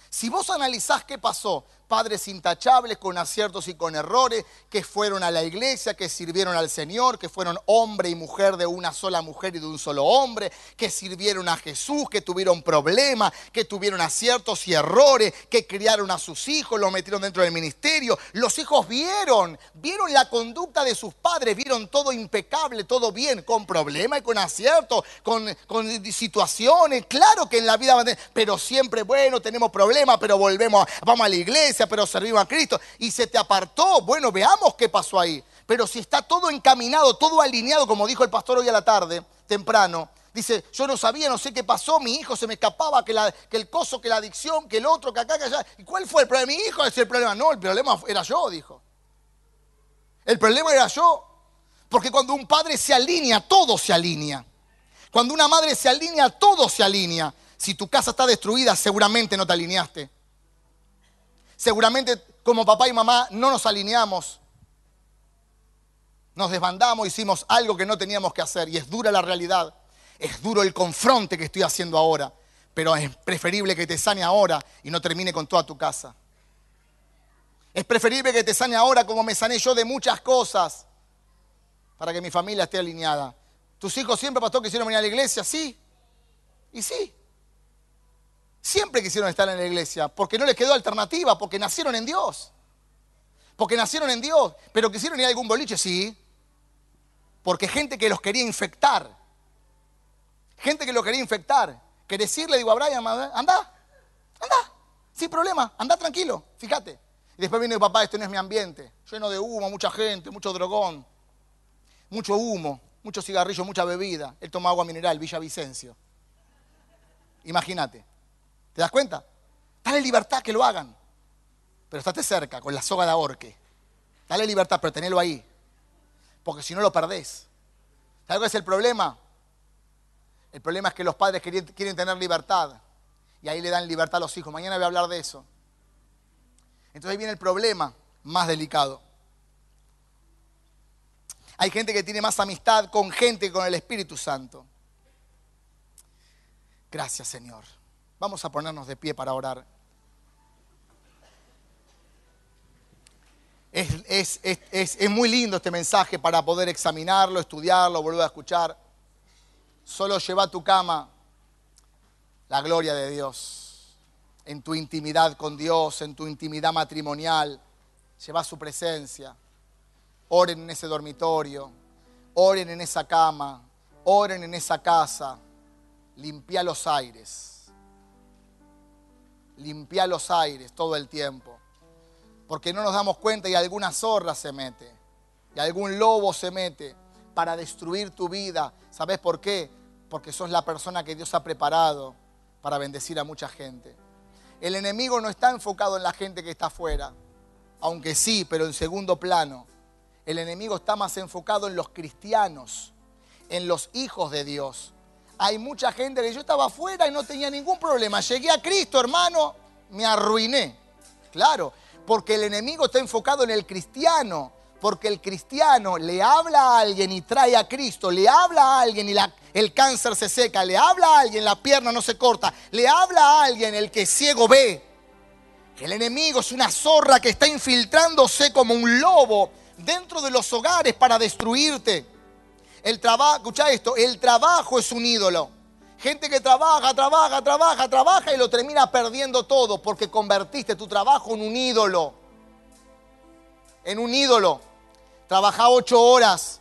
Si vos analizás qué pasó, padres intachables con aciertos y con errores, que fueron a la iglesia, que sirvieron al Señor, que fueron hombre y mujer de una sola mujer y de un solo hombre, que sirvieron a Jesús, que tuvieron problemas, que tuvieron aciertos y errores, que criaron a sus hijos, los metieron dentro del ministerio. Los hijos vieron, vieron la conducta de sus padres, vieron todo impecable, todo bien, con problemas y con aciertos, con, con situaciones. Claro que en la vida, pero siempre, bueno, tenemos problemas, pero volvemos, vamos a la iglesia pero servimos a Cristo. Y se te apartó. Bueno, veamos qué pasó ahí. Pero si está todo encaminado, todo alineado, como dijo el pastor hoy a la tarde, temprano, dice, yo no sabía, no sé qué pasó, mi hijo se me escapaba, que, que el coso, que la adicción, que el otro, que acá, que allá. ¿Y cuál fue el problema? Mi hijo es el problema. No, el problema era yo, dijo. El problema era yo. Porque cuando un padre se alinea, todo se alinea. Cuando una madre se alinea, todo se alinea. Si tu casa está destruida, seguramente no te alineaste. Seguramente como papá y mamá no nos alineamos. Nos desbandamos, hicimos algo que no teníamos que hacer y es dura la realidad. Es duro el confronte que estoy haciendo ahora, pero es preferible que te sane ahora y no termine con toda tu casa. Es preferible que te sane ahora como me sané yo de muchas cosas para que mi familia esté alineada. ¿Tus hijos siempre, pastor, quisieron venir a la iglesia? Sí. Y sí. Siempre quisieron estar en la iglesia porque no les quedó alternativa, porque nacieron en Dios. Porque nacieron en Dios. Pero quisieron ir a algún boliche, sí. Porque gente que los quería infectar. Gente que los quería infectar. Que decirle, digo a Brian, anda, anda, sin problema, anda tranquilo, fíjate. Y después viene mi papá, este no es mi ambiente. Lleno de humo, mucha gente, mucho drogón, mucho humo, mucho cigarrillo, mucha bebida. Él toma agua mineral, Villa Vicencio. Imagínate. ¿Te das cuenta? Dale libertad que lo hagan. Pero estate cerca, con la soga de ahorque. Dale libertad, pero tenelo ahí. Porque si no lo perdés. ¿Sabes cuál es el problema? El problema es que los padres quieren tener libertad. Y ahí le dan libertad a los hijos. Mañana voy a hablar de eso. Entonces ahí viene el problema más delicado. Hay gente que tiene más amistad con gente que con el Espíritu Santo. Gracias Señor. Vamos a ponernos de pie para orar. Es, es, muy lindo este mensaje para poder examinarlo, estudiarlo, volver a escuchar. Solo lleva a tu cama la gloria de Dios. En tu intimidad con Dios, en tu intimidad matrimonial, lleva su presencia. Oren en ese dormitorio, oren en esa cama, oren en esa casa. Limpia los aires. Limpia los aires todo el tiempo. Porque no nos damos cuenta y alguna zorra se mete. Y algún lobo se mete para destruir tu vida. ¿Sabes por qué? Porque sos la persona que Dios ha preparado para bendecir a mucha gente. El enemigo no está enfocado en la gente que está afuera, aunque sí, pero en segundo plano. El enemigo está más enfocado en los cristianos, en los hijos de Dios. Hay mucha gente que yo estaba afuera y no tenía ningún problema. Llegué a Cristo, hermano, me arruiné. Claro, porque el enemigo está enfocado en el cristiano porque el cristiano le habla a alguien y trae a Cristo, le habla a alguien y el cáncer se seca, le habla a alguien, la pierna no se corta, le habla a alguien, el que ciego ve. El enemigo es una zorra que está infiltrándose como un lobo dentro de los hogares para destruirte. El trabajo, escucha esto, el trabajo es un ídolo. Gente que trabaja, trabaja, trabaja, trabaja y lo termina perdiendo todo porque convertiste tu trabajo en un ídolo. En un ídolo. Trabaja ocho horas.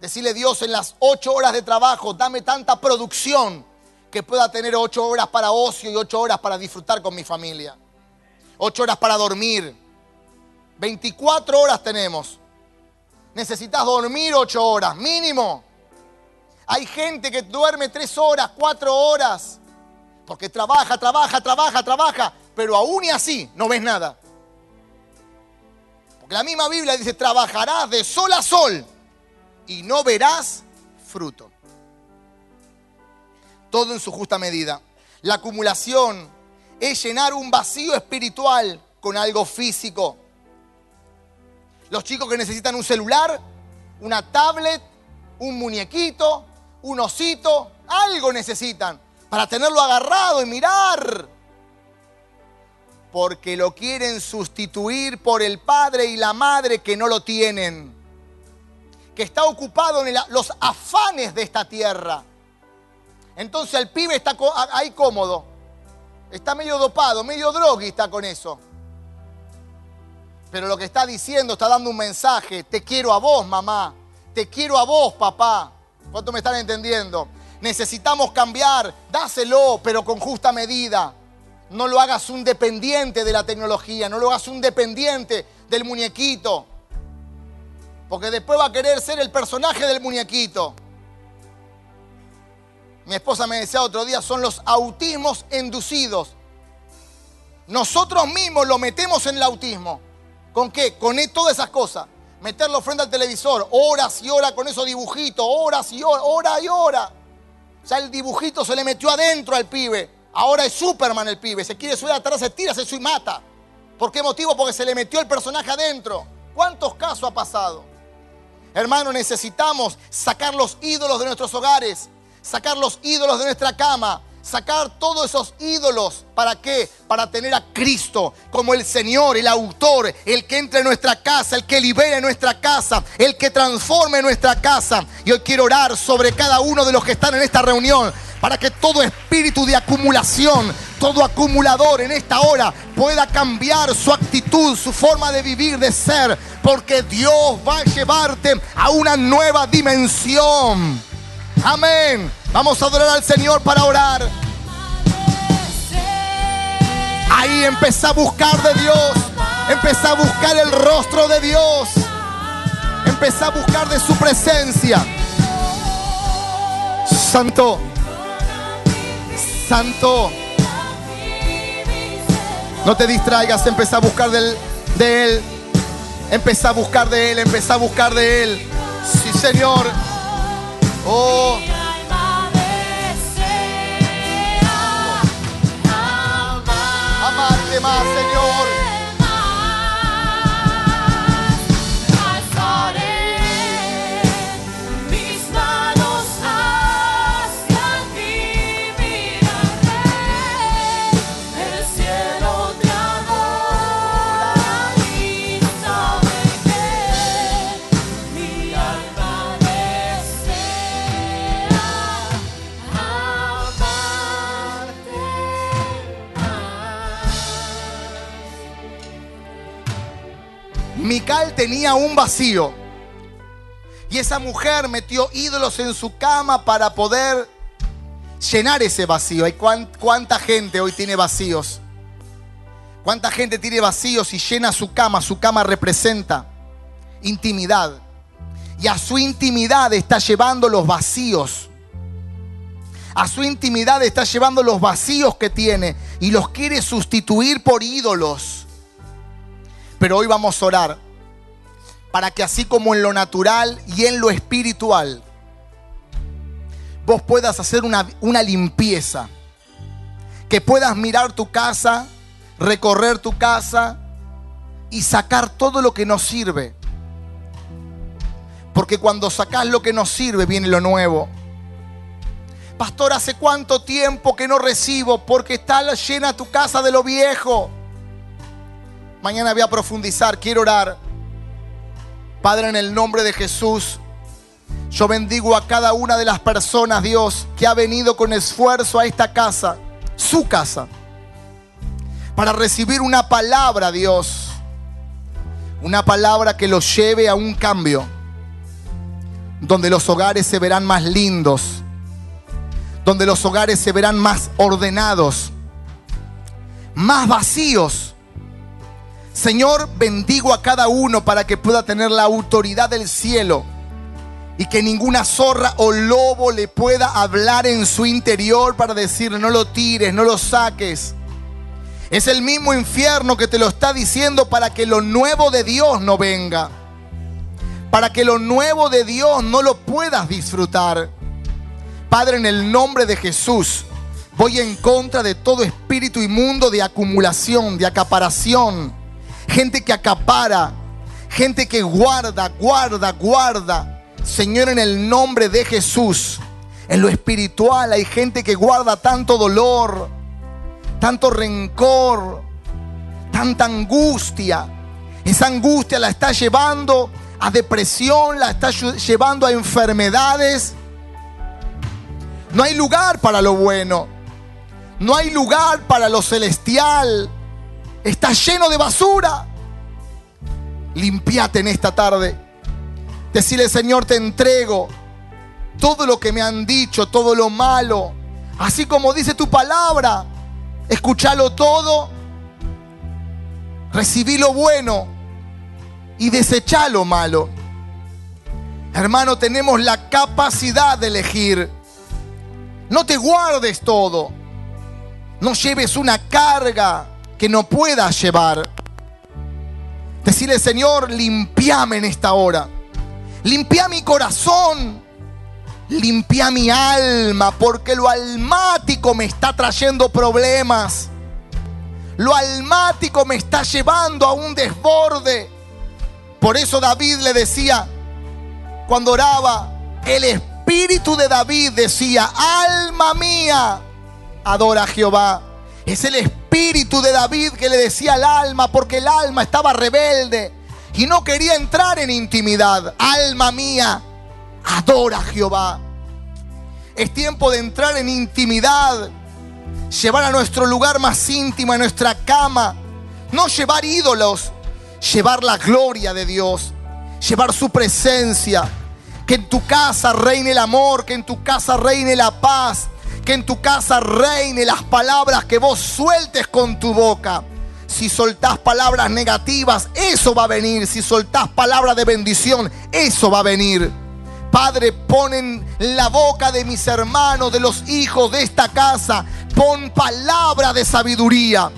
Decirle Dios en las ocho horas de trabajo, dame tanta producción que pueda tener ocho horas para ocio y ocho horas para disfrutar con mi familia. Ocho horas para dormir. 24 horas tenemos. Necesitas dormir ocho horas, mínimo. Hay gente que duerme tres horas, cuatro horas, porque trabaja, trabaja, trabaja, trabaja, pero aún y así no ves nada. La misma Biblia dice, trabajarás de sol a sol y no verás fruto. Todo en su justa medida. La acumulación es llenar un vacío espiritual con algo físico. Los chicos que necesitan un celular, una tablet, un muñequito, un osito, algo necesitan para tenerlo agarrado y mirar porque lo quieren sustituir por el padre y la madre que no lo tienen, que está ocupado en los afanes de esta tierra. Entonces el pibe está ahí cómodo, está medio dopado, medio droguista con eso. Pero lo que está diciendo, está dando un mensaje, te quiero a vos, mamá, te quiero a vos, papá. ¿Cuánto me están entendiendo? Necesitamos cambiar, dáselo, pero con justa medida. No lo hagas un dependiente de la tecnología, no lo hagas un dependiente del muñequito. Porque después va a querer ser el personaje del muñequito. Mi esposa me decía otro día, son los autismos inducidos. Nosotros mismos lo metemos en el autismo. ¿Con qué? Con e-, todas esas cosas. Meterlo frente al televisor, horas y horas con esos dibujitos, horas y horas, hora y hora. Sea, el dibujito se le metió adentro al pibe. Ahora es Superman el pibe. Se quiere subir atrás, se tira, se sube y mata. ¿Por qué motivo? Porque se le metió el personaje adentro. ¿Cuántos casos ha pasado? Hermano, necesitamos sacar los ídolos de nuestros hogares, sacar los ídolos de nuestra cama, sacar todos esos ídolos. ¿Para qué? Para tener a Cristo como el Señor, el autor, el que entre en nuestra casa, el que libere nuestra casa, el que transforme nuestra casa. Y hoy quiero orar sobre cada uno de los que están en esta reunión para que todo espíritu de acumulación, todo acumulador en esta hora pueda cambiar su actitud, su forma de vivir, de ser, porque Dios va a llevarte a una nueva dimensión. Amén. Vamos a adorar al Señor para orar. Ahí empezá a buscar de Dios. Empezá a buscar el rostro de Dios. Empezá a buscar de su presencia. Santo. Santo. No te distraigas, empezá a buscar de Él. Empezá a buscar de Él, empezá a buscar de Él. Sí, Señor. Oh. Más, Señor. Tenía un vacío. Y esa mujer metió ídolos en su cama para poder llenar ese vacío. ¿Y cuán- cuánta gente hoy tiene vacíos? ¿Cuánta gente tiene vacíos y llena su cama? Su cama representa intimidad. Y a su intimidad está llevando los vacíos. A su intimidad está llevando los vacíos que tiene y los quiere sustituir por ídolos. Pero hoy vamos a orar para que así como en lo natural y en lo espiritual, vos puedas hacer una, una limpieza. Que puedas mirar tu casa, recorrer tu casa y sacar todo lo que nos sirve. Porque cuando sacás lo que nos sirve viene lo nuevo. Pastor, ¿hace cuánto tiempo que no recibo? Porque está llena tu casa de lo viejo. Mañana voy a profundizar, quiero orar. Padre, en el nombre de Jesús, yo bendigo a cada una de las personas, Dios, que ha venido con esfuerzo a esta casa, su casa, para recibir una palabra, Dios. Una palabra que los lleve a un cambio, donde los hogares se verán más lindos, donde los hogares se verán más ordenados, más vacíos. Señor, bendigo a cada uno para que pueda tener la autoridad del cielo y que ninguna zorra o lobo le pueda hablar en su interior para decirle no lo tires, no lo saques. Es el mismo infierno que te lo está diciendo para que lo nuevo de Dios no venga. Para que lo nuevo de Dios no lo puedas disfrutar. Padre, en el nombre de Jesús, voy en contra de todo espíritu inmundo de acumulación, de acaparación. Gente que acapara, gente que guarda, guarda, guarda. Señor, en el nombre de Jesús, en lo espiritual hay gente que guarda tanto dolor, tanto rencor, tanta angustia. Esa angustia la está llevando a depresión, la está lle- llevando a enfermedades. No hay lugar para lo bueno. No hay lugar para lo celestial. Está lleno de basura. Limpiate en esta tarde. Decirle, Señor, te entrego todo lo que me han dicho, todo lo malo. Así como dice tu palabra. Escuchalo todo. Recibí lo bueno y desechá lo malo. Hermano, tenemos la capacidad de elegir. No te guardes todo. No lleves una carga que no puedas llevar. Decirle, Señor, limpiame en esta hora. Limpia mi corazón. Limpia mi alma, porque lo almático me está trayendo problemas. Lo almático me está llevando a un desborde. Por eso David le decía, cuando oraba, el espíritu de David decía, alma mía, adora a Jehová. Es el espíritu de David que le decía al alma, porque el alma estaba rebelde y no quería entrar en intimidad. Alma mía, adora a Jehová. Es tiempo de entrar en intimidad, llevar a nuestro lugar más íntimo, a nuestra cama. No llevar ídolos, llevar la gloria de Dios, llevar su presencia. Que en tu casa reine el amor, que en tu casa reine la paz, que en tu casa reine las palabras que vos sueltes con tu boca. Si soltás palabras negativas, eso va a venir. Si soltás palabras de bendición, eso va a venir. Padre, pon en la boca de mis hermanos, de los hijos de esta casa, pon palabra de sabiduría.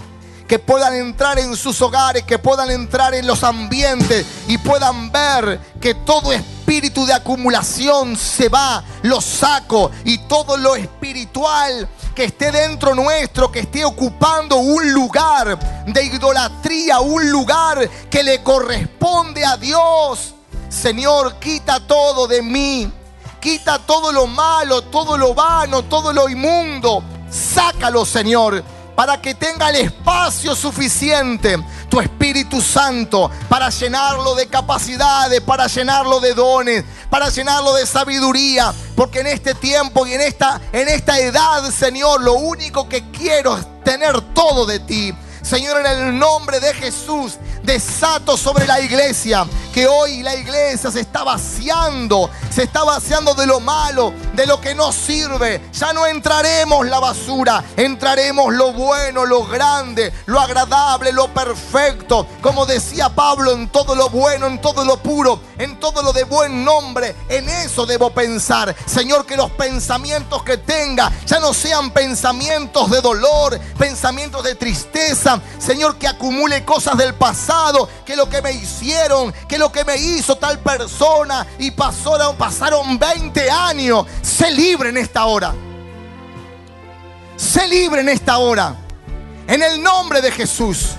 Que puedan entrar en sus hogares, que puedan entrar en los ambientes y puedan ver que todo espíritu de acumulación se va, lo saco y todo lo espiritual que esté dentro nuestro, que esté ocupando un lugar de idolatría, un lugar que le corresponde a Dios. Señor, quita todo de mí. Quita todo lo malo, todo lo vano, todo lo inmundo. Sácalo, Señor, para que tenga el espacio suficiente tu Espíritu Santo para llenarlo de capacidades, para llenarlo de dones, para llenarlo de sabiduría, porque en este tiempo y en esta en esta edad, Señor, lo único que quiero es tener todo de ti. Señor, en el nombre de Jesús, desato sobre la iglesia, que hoy la iglesia se está vaciando, se está vaciando de lo malo, de lo que no sirve. Ya no entraremos la basura, entraremos lo bueno, lo grande, lo agradable, lo perfecto. Como decía Pablo, en todo lo bueno, en todo lo puro, en todo lo de buen nombre, en eso debo pensar. Señor, que los pensamientos que tenga ya no sean pensamientos de dolor, pensamientos de tristeza. Señor, que acumule cosas del pasado, que lo que me hicieron, que lo que me hizo tal persona y pasaron, pasaron 20 años. Sé libre en esta hora. Sé libre en esta hora. En el nombre de Jesús.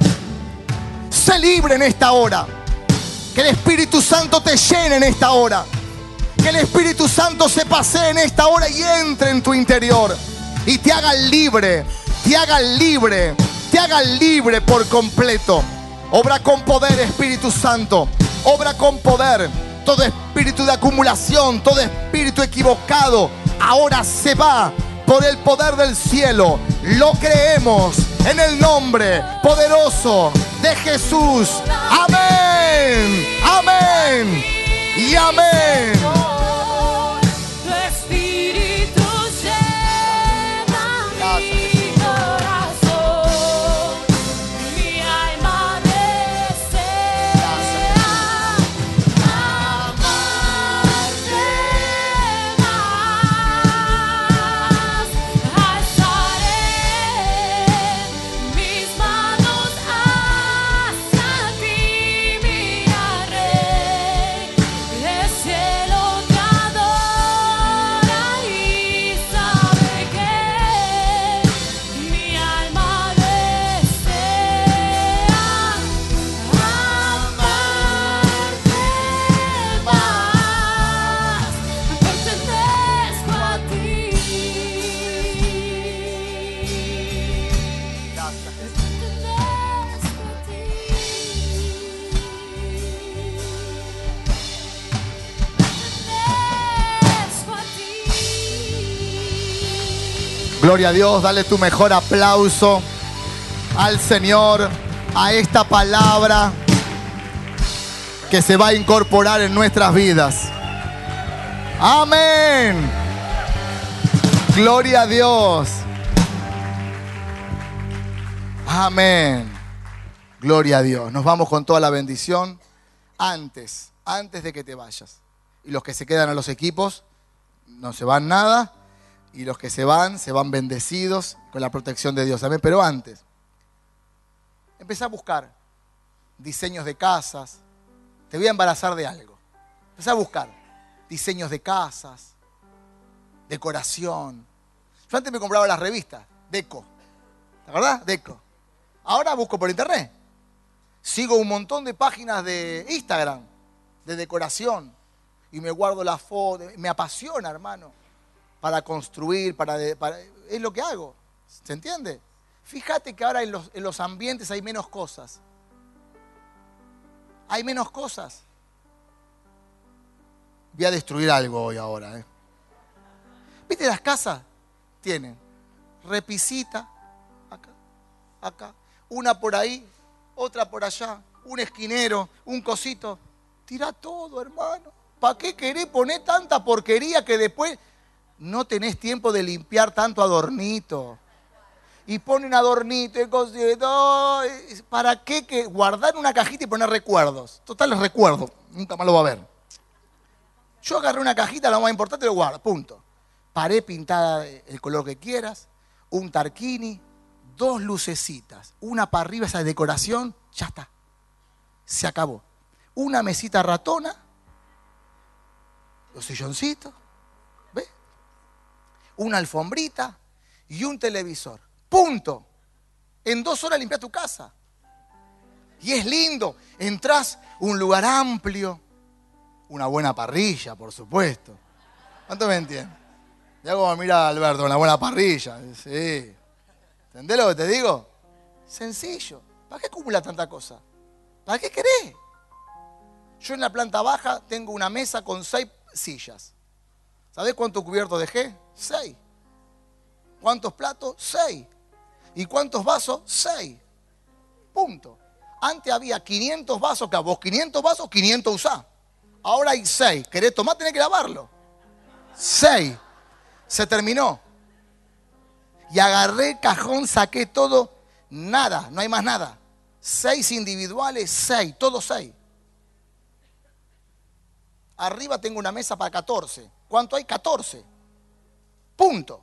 Sé libre en esta hora. Que el Espíritu Santo te llene en esta hora. Que el Espíritu Santo se pase en esta hora y entre en tu interior. Y te haga libre. Te haga libre. Te haga libre por completo. Obra con poder, Espíritu Santo. Obra con poder. Todo espíritu de acumulación, todo espíritu equivocado, ahora se va por el poder del cielo. Lo creemos en el nombre poderoso de Jesús. Amén. Amén. Y amén. Gloria a Dios, dale tu mejor aplauso al Señor, a esta palabra que se va a incorporar en nuestras vidas. Amén. Gloria a Dios. Amén. Gloria a Dios. Nos vamos con toda la bendición antes, antes de que te vayas. Y los que se quedan a los equipos no se van nada. Y los que se van, se van bendecidos con la protección de Dios. Amén. Pero antes, empecé a buscar diseños de casas. Te voy a embarazar de algo. Empecé a buscar diseños de casas, decoración. Yo antes me compraba las revistas, Deco. ¿Te acordás? Deco. Ahora busco por internet. Sigo un montón de páginas de Instagram, de decoración. Y me guardo la foto. Me apasiona, hermano. Para construir, para, Es lo que hago. ¿Se entiende? Fíjate que ahora en los, en los ambientes hay menos cosas. Hay menos cosas. Voy a destruir algo hoy ahora. ¿eh? ¿Viste las casas? Tienen repisita, acá, acá, una por ahí, otra por allá, un esquinero, un cosito. Tira todo, hermano. ¿Para qué querés poner tanta porquería que después no tenés tiempo de limpiar tanto adornito? Y ponen adornito y cosito. ¿Para qué que guardar una cajita y poner recuerdos? Total, los recuerdos. Nunca más lo va a ver. Yo agarré una cajita, lo más importante lo guardo, punto. Pared pintada el color que quieras, un tarquini, dos lucecitas, una para arriba, esa decoración, ya está. Se acabó. Una mesita ratona, los silloncitos. Una alfombrita y un televisor. Punto. En dos horas limpias tu casa. Y es lindo. Entrás un lugar amplio, una buena parrilla, por supuesto. ¿Cuánto me entienden? Ya como mira Alberto, una buena parrilla. Sí. ¿Entendés lo que te digo? Sencillo. ¿Para qué acumula tanta cosa? ¿Para qué querés? Yo en la planta baja tengo una mesa con seis sillas. ¿Sabés cuántos cubiertos dejé? Seis. ¿Cuántos platos? Seis. ¿Y cuántos vasos? Seis. Punto. Antes había 500 vasos, que a vos 500 vasos, 500 usás. Ahora hay 6. ¿Querés tomar? Tenés que lavarlo. 6. Se terminó. Y agarré cajón, saqué todo. Nada, no hay más nada. 6 individuales, 6, todos 6. Arriba tengo una mesa para 14. ¿Cuánto hay? 14. Punto.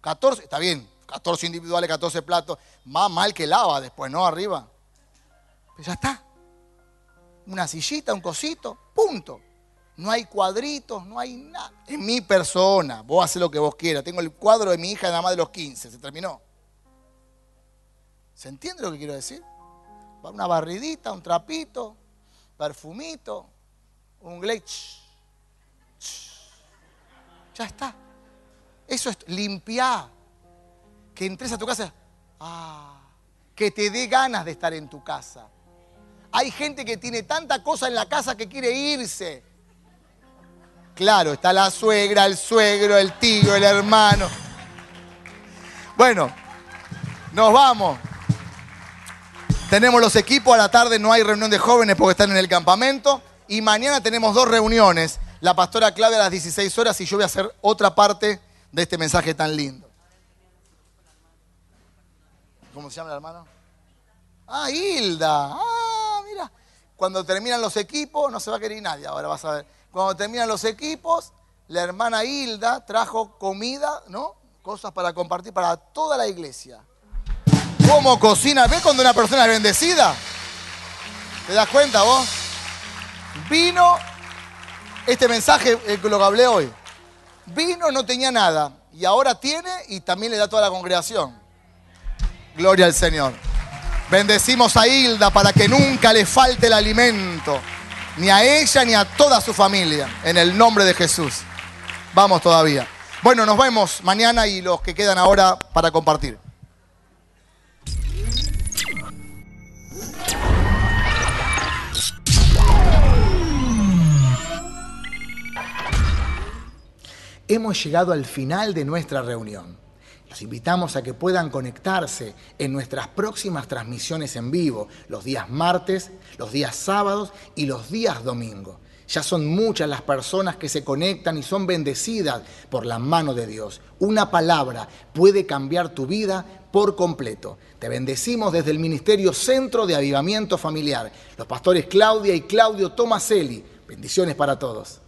14, está bien. 14 individuales, 14 platos. Más mal que lava después, ¿no? Arriba. Pues ya está. Una sillita, un cosito, punto. No hay cuadritos, no hay nada. Es mi persona. Vos haces lo que vos quieras. Tengo el cuadro de mi hija nada más de los 15. Se terminó. ¿Se entiende lo que quiero decir? Una barridita, un trapito, perfumito, un glitch. Ya está. Eso es limpiar. Que entres a tu casa. Ah, que te dé ganas de estar en tu casa. Hay gente que tiene tanta cosa en la casa que quiere irse. Claro, está la suegra, el suegro, el tío, el hermano. Bueno, nos vamos. Tenemos los equipos, a la tarde no hay reunión de jóvenes porque están en el campamento. Y mañana tenemos dos reuniones. La pastora clave a las 16 horas y yo voy a hacer otra parte de este mensaje tan lindo. ¿Cómo se llama el hermano? Ah, Hilda. Ah, mira. Cuando terminan los equipos, no se va a querer nadie, ahora vas a ver. Cuando terminan los equipos, la hermana Hilda trajo comida, ¿no? Cosas para compartir para toda la iglesia. ¿Cómo cocina? ¿Ves cuando una persona es bendecida? ¿Te das cuenta vos? Vino, este mensaje, el que lo hablé hoy. Vino, no tenía nada. Y ahora tiene y también le da toda la congregación. Gloria al Señor. Bendecimos a Hilda para que nunca le falte el alimento, ni a ella ni a toda su familia, en el nombre de Jesús. Vamos todavía. Bueno, nos vemos mañana y los que quedan ahora para compartir. Hemos llegado al final de nuestra reunión. Los invitamos a que puedan conectarse en nuestras próximas transmisiones en vivo, los días martes, los días sábados y los días domingos. Ya son muchas las personas que se conectan y son bendecidas por la mano de Dios. Una palabra puede cambiar tu vida por completo. Te bendecimos desde el Ministerio Centro de Avivamiento Familiar. Los pastores Claudia y Claudio Tomaselli. Bendiciones para todos.